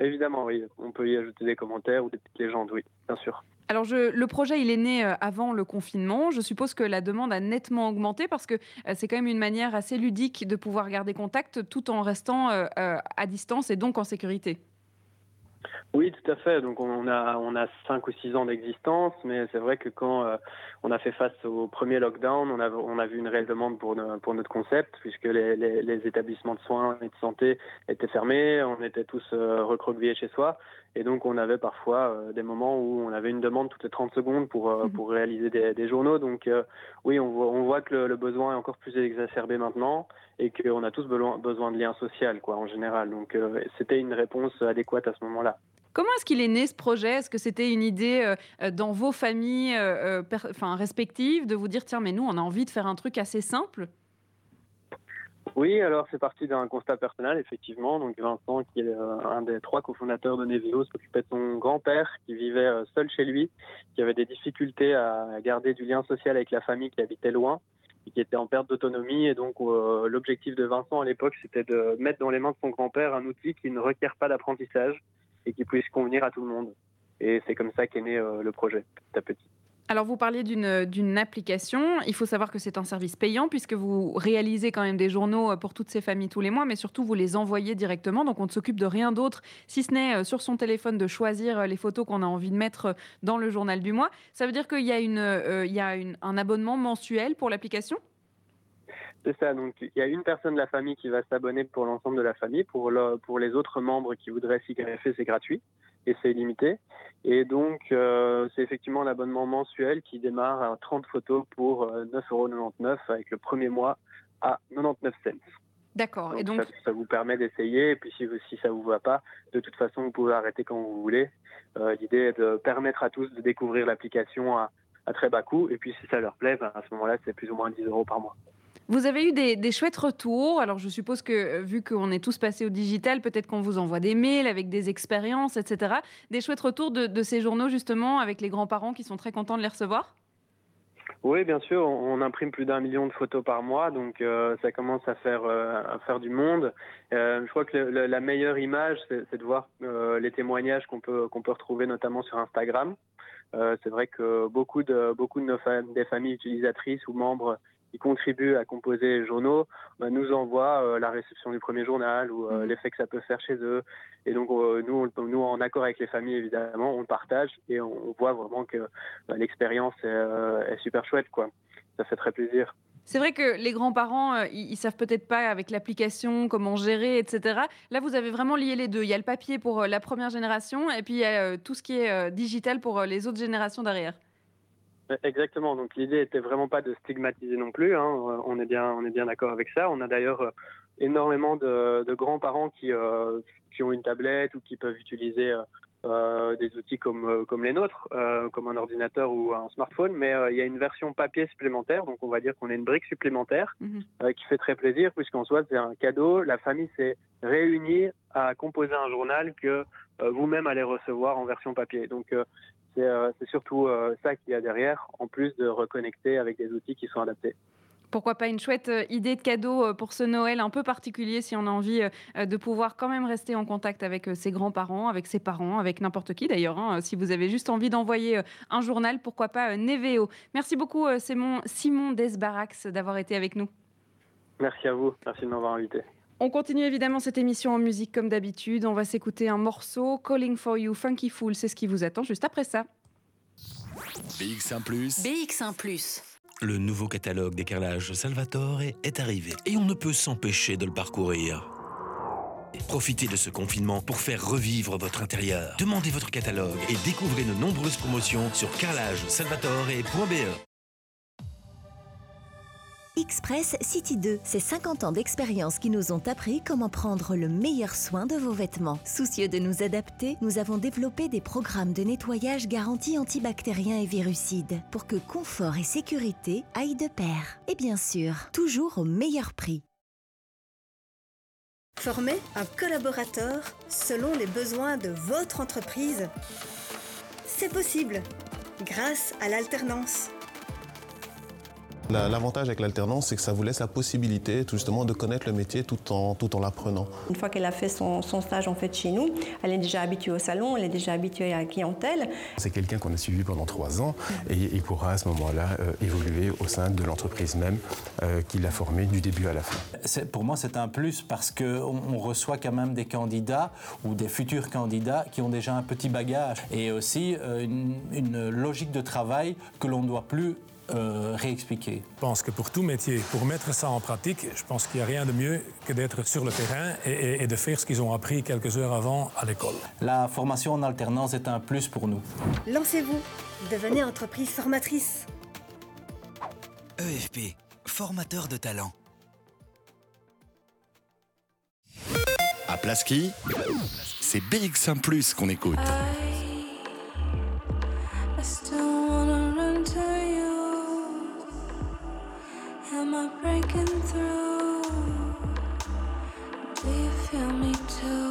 Évidemment, oui, on peut y ajouter des commentaires ou des petites légendes, oui, bien sûr. Alors, je- le projet, il est né euh, avant le confinement. Je suppose que la demande a nettement augmenté parce que euh, c'est quand même une manière assez ludique de pouvoir garder contact tout en restant euh, à distance et donc en sécurité. Oui, tout à fait. Donc on a on a cinq ou six ans d'existence, mais c'est vrai que quand on a fait face au premier lockdown, on a on a vu une réelle demande pour no- pour notre concept puisque les, les, les établissements de soins et de santé étaient fermés, on était tous euh, recroquevillés chez soi, et donc on avait parfois euh, des moments où on avait une demande toutes les 30 secondes pour euh, pour réaliser des, des journaux. Donc oui, on voit on voit que le, le besoin est encore plus exacerbé maintenant et qu'on a tous besoin besoin de liens sociaux quoi en général. Donc c'était une réponse adéquate à ce moment-là. Comment est-ce qu'il est né ce projet? Est-ce que c'était une idée euh, euh, dans vos familles euh, enfin, respectives de vous dire tiens, mais nous, on a envie de faire un truc assez simple? Oui, alors c'est parti d'un constat personnel, effectivement. Donc Vincent, qui est un des trois cofondateurs de Neveo, s'occupait de son grand-père qui vivait seul chez lui, qui avait des difficultés à garder du lien social avec la famille qui habitait loin et qui était en perte d'autonomie. Et donc l'objectif de Vincent à l'époque, c'était de mettre dans les mains de son grand-père un outil qui ne requiert pas d'apprentissage et qui puisse convenir à tout le monde. Et c'est comme ça qu'est né euh, le projet, petit à petit. Alors, vous parliez d'une d'une application. Il faut savoir que c'est un service payant puisque vous réalisez quand même des journaux euh, pour toutes ces familles tous les mois, mais surtout vous les envoyez directement. Donc, on ne s'occupe de rien d'autre, si ce n'est euh, sur son téléphone de choisir euh, les photos qu'on a envie de mettre euh, dans le journal du mois. Ça veut dire qu'il y a, une, euh, il y a un abonnement mensuel pour l'application? C'est ça, donc il y a une personne de la famille qui va s'abonner pour l'ensemble de la famille. Pour, le- pour les autres membres qui voudraient s'y greffer, c'est gratuit et c'est illimité. Et donc, euh, c'est effectivement l'abonnement mensuel qui démarre à 30 photos pour euh, 9,99€ avec le premier mois à 99 cents. D'accord. Et Donc, donc, ça, ça vous permet d'essayer. Et puis, si, si ça vous va pas, de toute façon, vous pouvez arrêter quand vous voulez. Euh, L'idée est de permettre à tous de découvrir l'application à, à très bas coût. Et puis, si ça leur plaît, ben, à ce moment-là, c'est plus ou moins 10 euros par mois. Vous avez eu des, chouettes retours. Alors, je suppose que, euh, vu qu'on est tous passés au digital, peut-être qu'on vous envoie des mails avec des expériences, etc. Des chouettes retours de, ces journaux, justement, avec les grands-parents qui sont très contents de les recevoir? Oui, bien sûr, on, imprime plus d'un million de photos par mois, donc euh, ça commence à faire, euh, du monde. Je crois que la meilleure image, c'est de voir les témoignages qu'on peut, retrouver notamment sur Instagram. C'est vrai que beaucoup de, nos des familles utilisatrices ou membres qui contribuent à composer les journaux bah, nous envoient euh, la réception du premier journal ou euh, l'effet que ça peut faire chez eux. Et donc, euh, nous, on- nous, en accord avec les familles, évidemment, on le partage et on, on voit vraiment que bah, l'expérience est, est super chouette. Quoi. Ça fait très plaisir. C'est vrai que les grands-parents, ils, ils savent peut-être pas avec l'application comment gérer, etc. Là, vous avez vraiment lié les deux. Il y a le papier pour la première génération et puis il y a tout ce qui est digital pour les autres générations derrière. Exactement. Donc l'idée était vraiment pas de stigmatiser non plus. hein. Euh, On est bien, on est bien d'accord avec ça. On a d'ailleurs euh, énormément de, grands-parents qui, euh, qui ont une tablette ou qui peuvent utiliser euh, des outils comme, euh, comme les nôtres, euh, comme un ordinateur ou un smartphone. Mais euh, il y a une version papier supplémentaire. Donc on va dire qu'on a une brique supplémentaire euh, qui fait très plaisir puisqu'en soi c'est un cadeau. La famille s'est réunie à composer un journal que vous-même allez recevoir en version papier. Donc c'est surtout ça qu'il y a derrière, en plus de reconnecter avec des outils qui sont adaptés. Pourquoi pas une chouette euh, idée de cadeau euh, pour ce Noël un peu particulier si on a envie euh, de pouvoir quand même rester en contact avec ses grands-parents, avec ses parents, avec n'importe qui d'ailleurs. hein. Si vous avez juste envie d'envoyer un journal, pourquoi pas Neveo. Merci beaucoup Simon, Simon Desbarax d'avoir été avec nous. Merci à vous, merci de m'avoir invité. On continue évidemment cette émission en musique comme d'habitude. On va s'écouter un morceau, Calling for You, Funky Fool, c'est ce qui vous attend juste après ça. BX1 ⁇ BX1 ⁇ Le nouveau catalogue des carrelages Salvatore est arrivé et on ne peut s'empêcher de le parcourir. Profitez de ce confinement pour faire revivre votre intérieur. Demandez votre catalogue et découvrez nos nombreuses promotions sur carrelagesalvatore.be. Express City 2, c'est 50 ans d'expérience qui nous ont appris comment prendre le meilleur soin de vos vêtements. Soucieux de nous adapter, nous avons développé des programmes de nettoyage garantis antibactériens et virucides pour que confort et sécurité aillent de pair. Et bien sûr, toujours au meilleur prix. Former un collaborateur selon les besoins de votre entreprise. C'est possible grâce à l'alternance. La- L'avantage avec l'alternance, c'est que ça vous laisse la possibilité tout justement de connaître le métier tout en, tout en l'apprenant. Une fois qu'elle a fait son, son stage en fait chez nous, elle est déjà habituée au salon, elle est déjà habituée à la clientèle. C'est quelqu'un qu'on a suivi pendant trois ans et il pourra à ce moment-là euh, évoluer au sein de l'entreprise même euh, qui l'a formé du début à la fin. C'est- Pour moi, c'est un plus parce qu'on on reçoit quand même des candidats ou des futurs candidats qui ont déjà un petit bagage et aussi euh, une, une logique de travail que l'on ne doit plus euh, réexpliquer. Je pense que pour tout métier, pour mettre ça en pratique, je pense qu'il n'y a rien de mieux que d'être sur le terrain et, et- et de faire ce qu'ils ont appris quelques heures avant à l'école. La formation en alternance est un plus pour nous. Lancez-vous, devenez entreprise formatrice. EFP, formateur de talent. À Plaski, c'est BX1 ⁇ qu'on écoute. I Am I breaking through? Do you feel me too?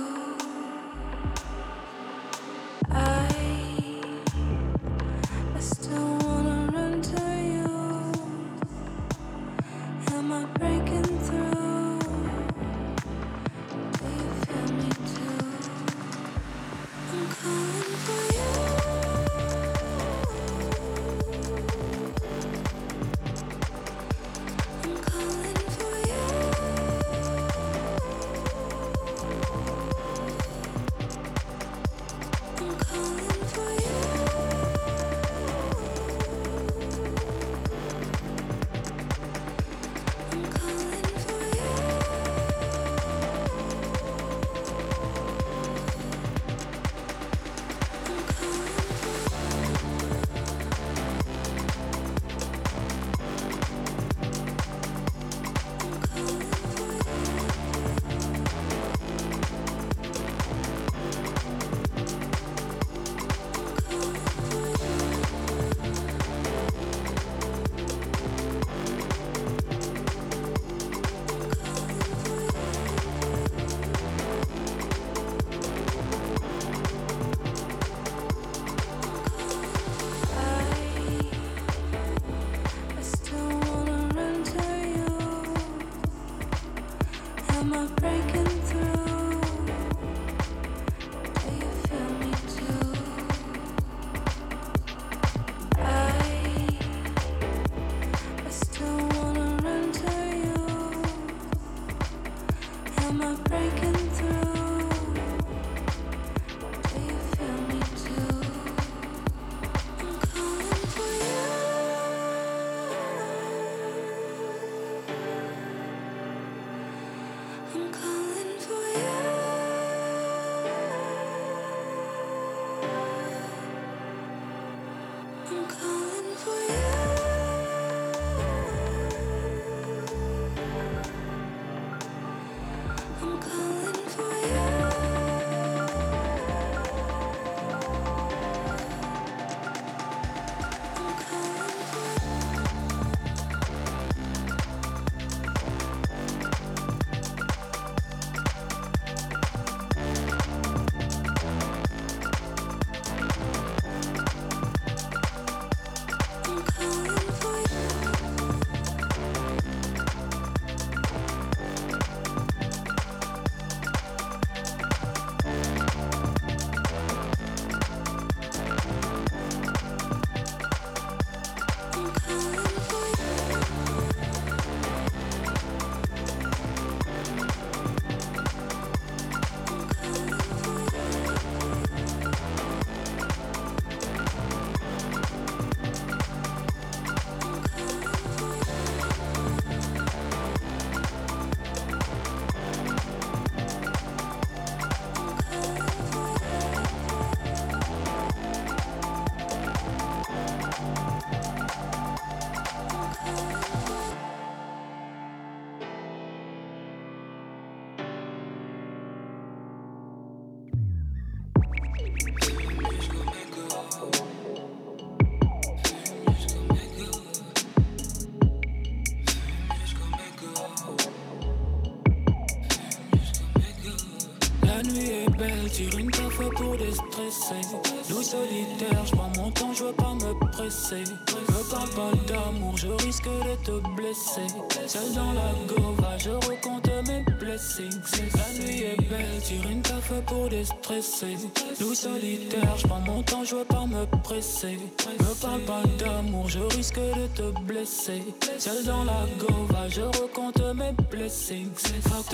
Loup solitaire, je prends mon temps, je veux pas me presser. Me parle pas d'amour, je risque de te blesser. Seul dans la gova, je recompte mes blessings. La nuit est belle, tire une café pour déstresser. Loup solitaire, je prends mon temps, je veux pas me presser. Me parle pas d'amour, je risque de te blesser. Seul dans la gova, je recompte mes blessings. Fuck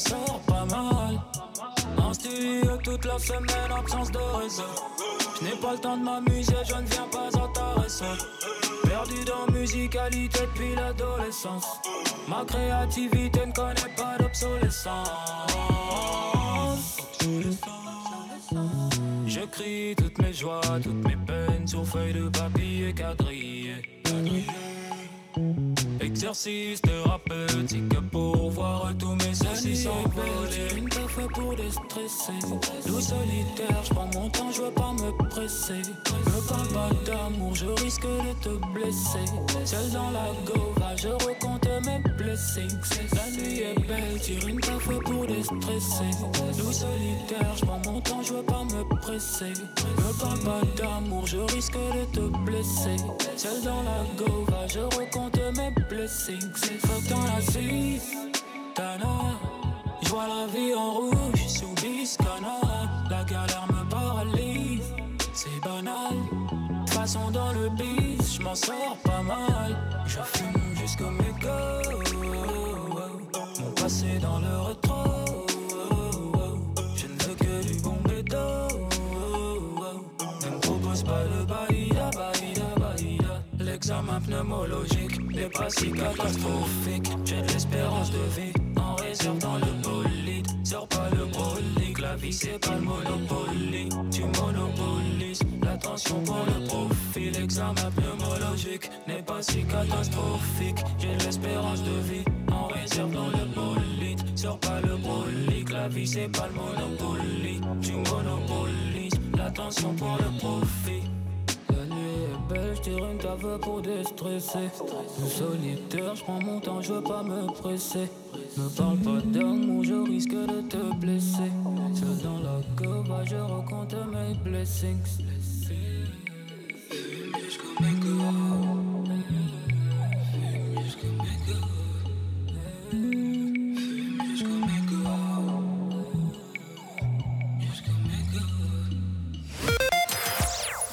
sors pas mal. En studio toute la semaine, absence de réseau. Je n'ai pas le temps de m'amuser, je ne viens pas intéressant. Perdu dans musicalité depuis l'adolescence. Ma créativité ne connaît pas d'obsolescence. J'écris toutes mes joies, toutes mes peines sur feuilles de papier quadrillé. Exercice thérapeutique pour voir tous mes soucis s'envoler. Une café pour déstresser. Loup solitaire, je prends mon temps, je veux pas me presser. Me parle pas d'amour, je risque de te blesser. Seul dans la gova, je recompte mes blessings. La nuit est belle, tire une café pour déstresser. Loup solitaire, je prends mon temps, je veux pas me presser. Me parle pas d'amour, je risque de te blesser. Seul dans la gova, je recompte mes blessings. Fuck dans la city, Tana. Je vois la vie en rouge sous Biscana. La galère me paralyse, c'est banal. De façon, dans le bis, je m'en sors pas mal. Je fume jusqu'au méga. Mon passé dans le rétro. Je ne veux que du bon bédo. Ne me propose pas le baïda, baïda, baïda. L'examen pneumologique n'est pas si catastrophique. J'ai de l'espérance de vie en réserve dans le bolide. Sors pas le brolique, la vie c'est pas le monopoly. Tu monopolises l'attention pour le profit. L'examen pneumologique n'est pas si catastrophique. J'ai de l'espérance de vie en réserve dans le bolide. Sors pas le brolique, la vie c'est pas le monopoly. Tu monopolises l'attention pour le profit. Je tire une cave pour déstresser. Solitaire, je prends mon temps, je veux pas me presser. Me parle pas d'amour, je risque de te blesser. Seul dans la cova, je recompte mes blessings.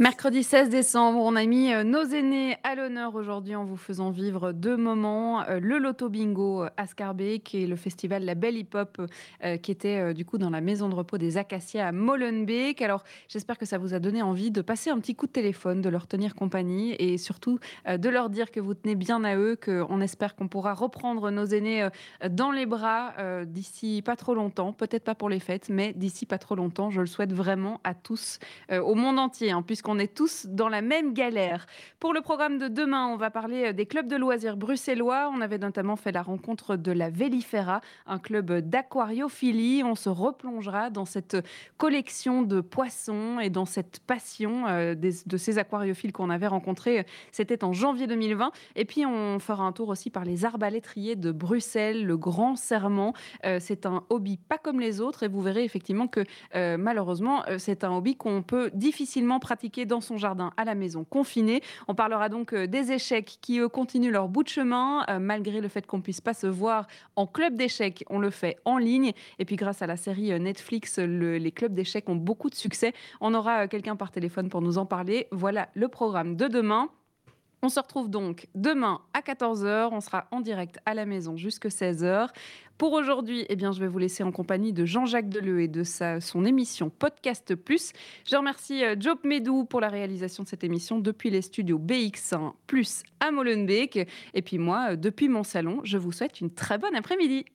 Mercredi 16 décembre, on a mis euh, nos aînés à l'honneur aujourd'hui en vous faisant vivre deux moments. Euh, Le Loto Bingo à Scarbeck et le festival La Belle Hip Hop euh, qui était euh, du coup dans la maison de repos des Acacias à Molenbeek. Alors j'espère que ça vous a donné envie de passer un petit coup de téléphone, de leur tenir compagnie et surtout euh, de leur dire que vous tenez bien à eux, qu'on espère qu'on pourra reprendre nos aînés euh, dans les bras euh, d'ici pas trop longtemps. Peut-être pas pour les fêtes, mais d'ici pas trop longtemps. Je le souhaite vraiment à tous, euh, au monde entier, hein, puisqu'on est tous dans la même galère. Pour le programme de demain, on va parler euh, des clubs de loisirs bruxellois. On avait notamment fait la rencontre de la Vélifera, un club d'aquariophilie. On se replongera dans cette collection de poissons et dans cette passion euh, de ces aquariophiles qu'on avait rencontrés. C'était en janvier 2020. Et puis, on fera un tour aussi par les arbalétriers de Bruxelles, le Grand Serment. Euh, c'est un hobby pas comme les autres et vous verrez effectivement que euh, malheureusement, euh, c'est un hobby qu'on peut difficilement pratiquer dans son jardin à la maison confiné. On parlera donc euh, des échecs qui eux, continuent leur bout de chemin euh, malgré le fait qu'on puisse pas se voir en club d'échecs. On le fait en ligne et puis grâce à la série euh, Netflix, le- les clubs d'échecs ont beaucoup de succès. On aura quelqu'un par téléphone pour nous en parler. Voilà le programme de demain. On se retrouve donc demain à 14h. On sera en direct à la maison jusqu'à 16h. Pour aujourd'hui, eh bien, je vais vous laisser en compagnie de Jean-Jacques Deleu et de sa, son émission Podcast Plus. Je remercie euh, Job Medou pour la réalisation de cette émission depuis les studios BX1 Plus à Molenbeek. Et puis moi, euh, depuis mon salon, je vous souhaite une très bonne après-midi.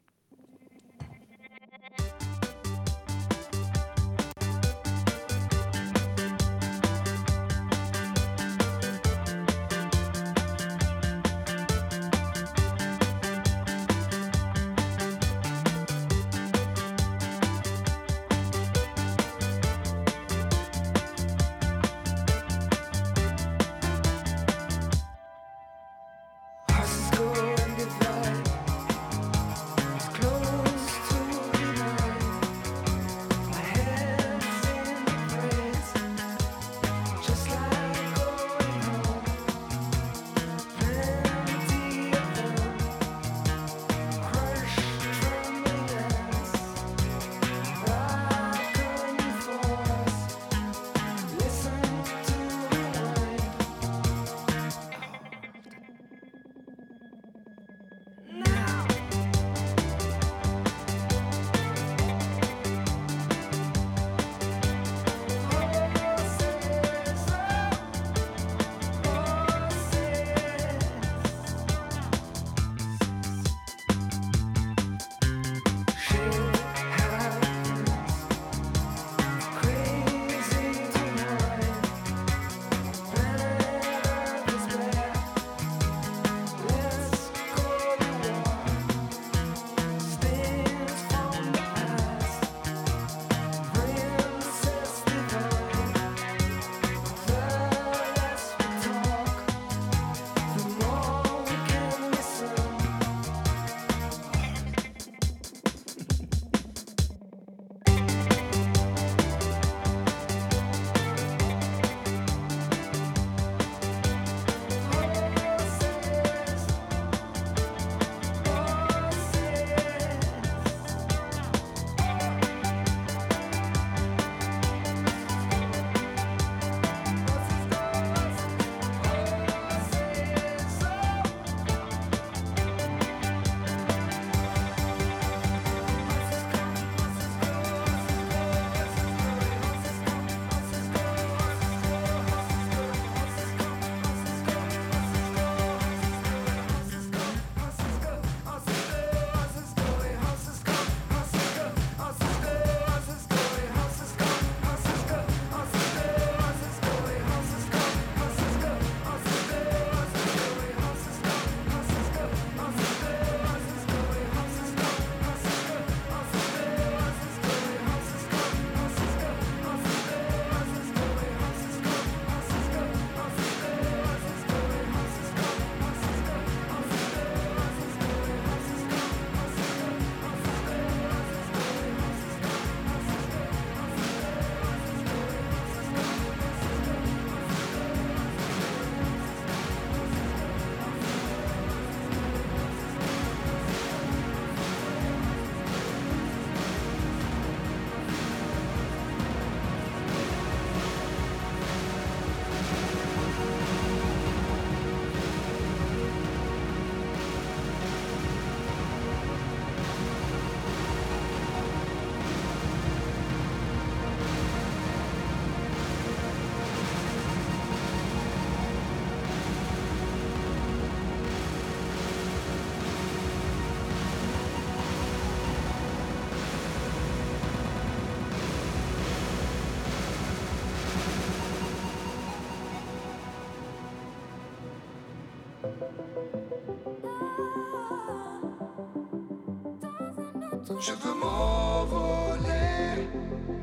Je veux m'envoler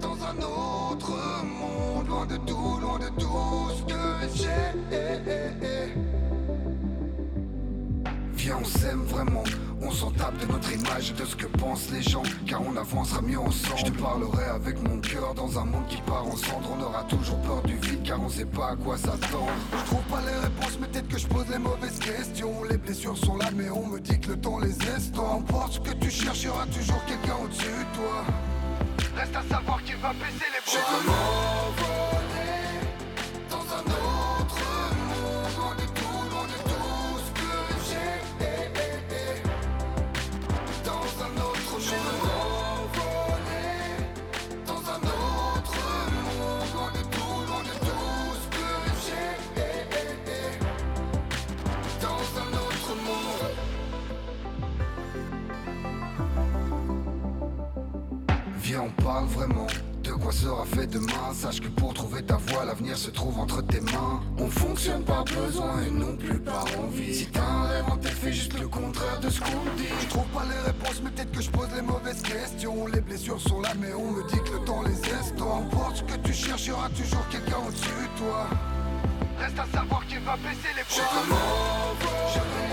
dans un autre monde, loin de tout, loin de tout ce que j'ai. Viens, on s'aime vraiment. On s'en tape de notre image et de ce que pensent les gens. Car on avancera mieux ensemble. Je te parlerai avec mon cœur dans un monde qui part en cendres. On aura toujours peur du vide car on sait pas à quoi s'attendre. Je trouve pas les réponses, mais peut-être que je pose les mauvaises questions. Les blessures sont là, mais on me dit que le temps les estompe. Emporte ce que tu cherches, y aura toujours quelqu'un au-dessus de toi. Reste à savoir qui va baisser les bras. Vraiment de quoi sera fait demain? Sache que pour trouver ta voie, l'avenir se trouve entre tes mains. On fonctionne par besoin et non plus par envie. Si t'as un rêve en fais juste le contraire de ce qu'on dit. Je trouve pas les réponses, mais peut-être que je pose les mauvaises questions. Les blessures sont là, mais on me dit que le temps les estompe. Emporte ce que tu cherches, toujours quelqu'un au-dessus de toi. Reste à savoir qui va baisser les bras.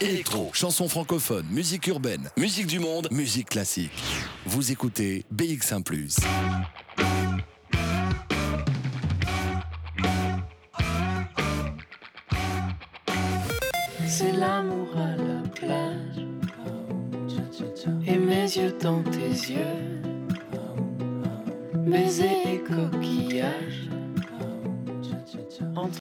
Électro, chansons francophones, musique urbaine, musique du monde, musique classique. Vous écoutez BX1 ⁇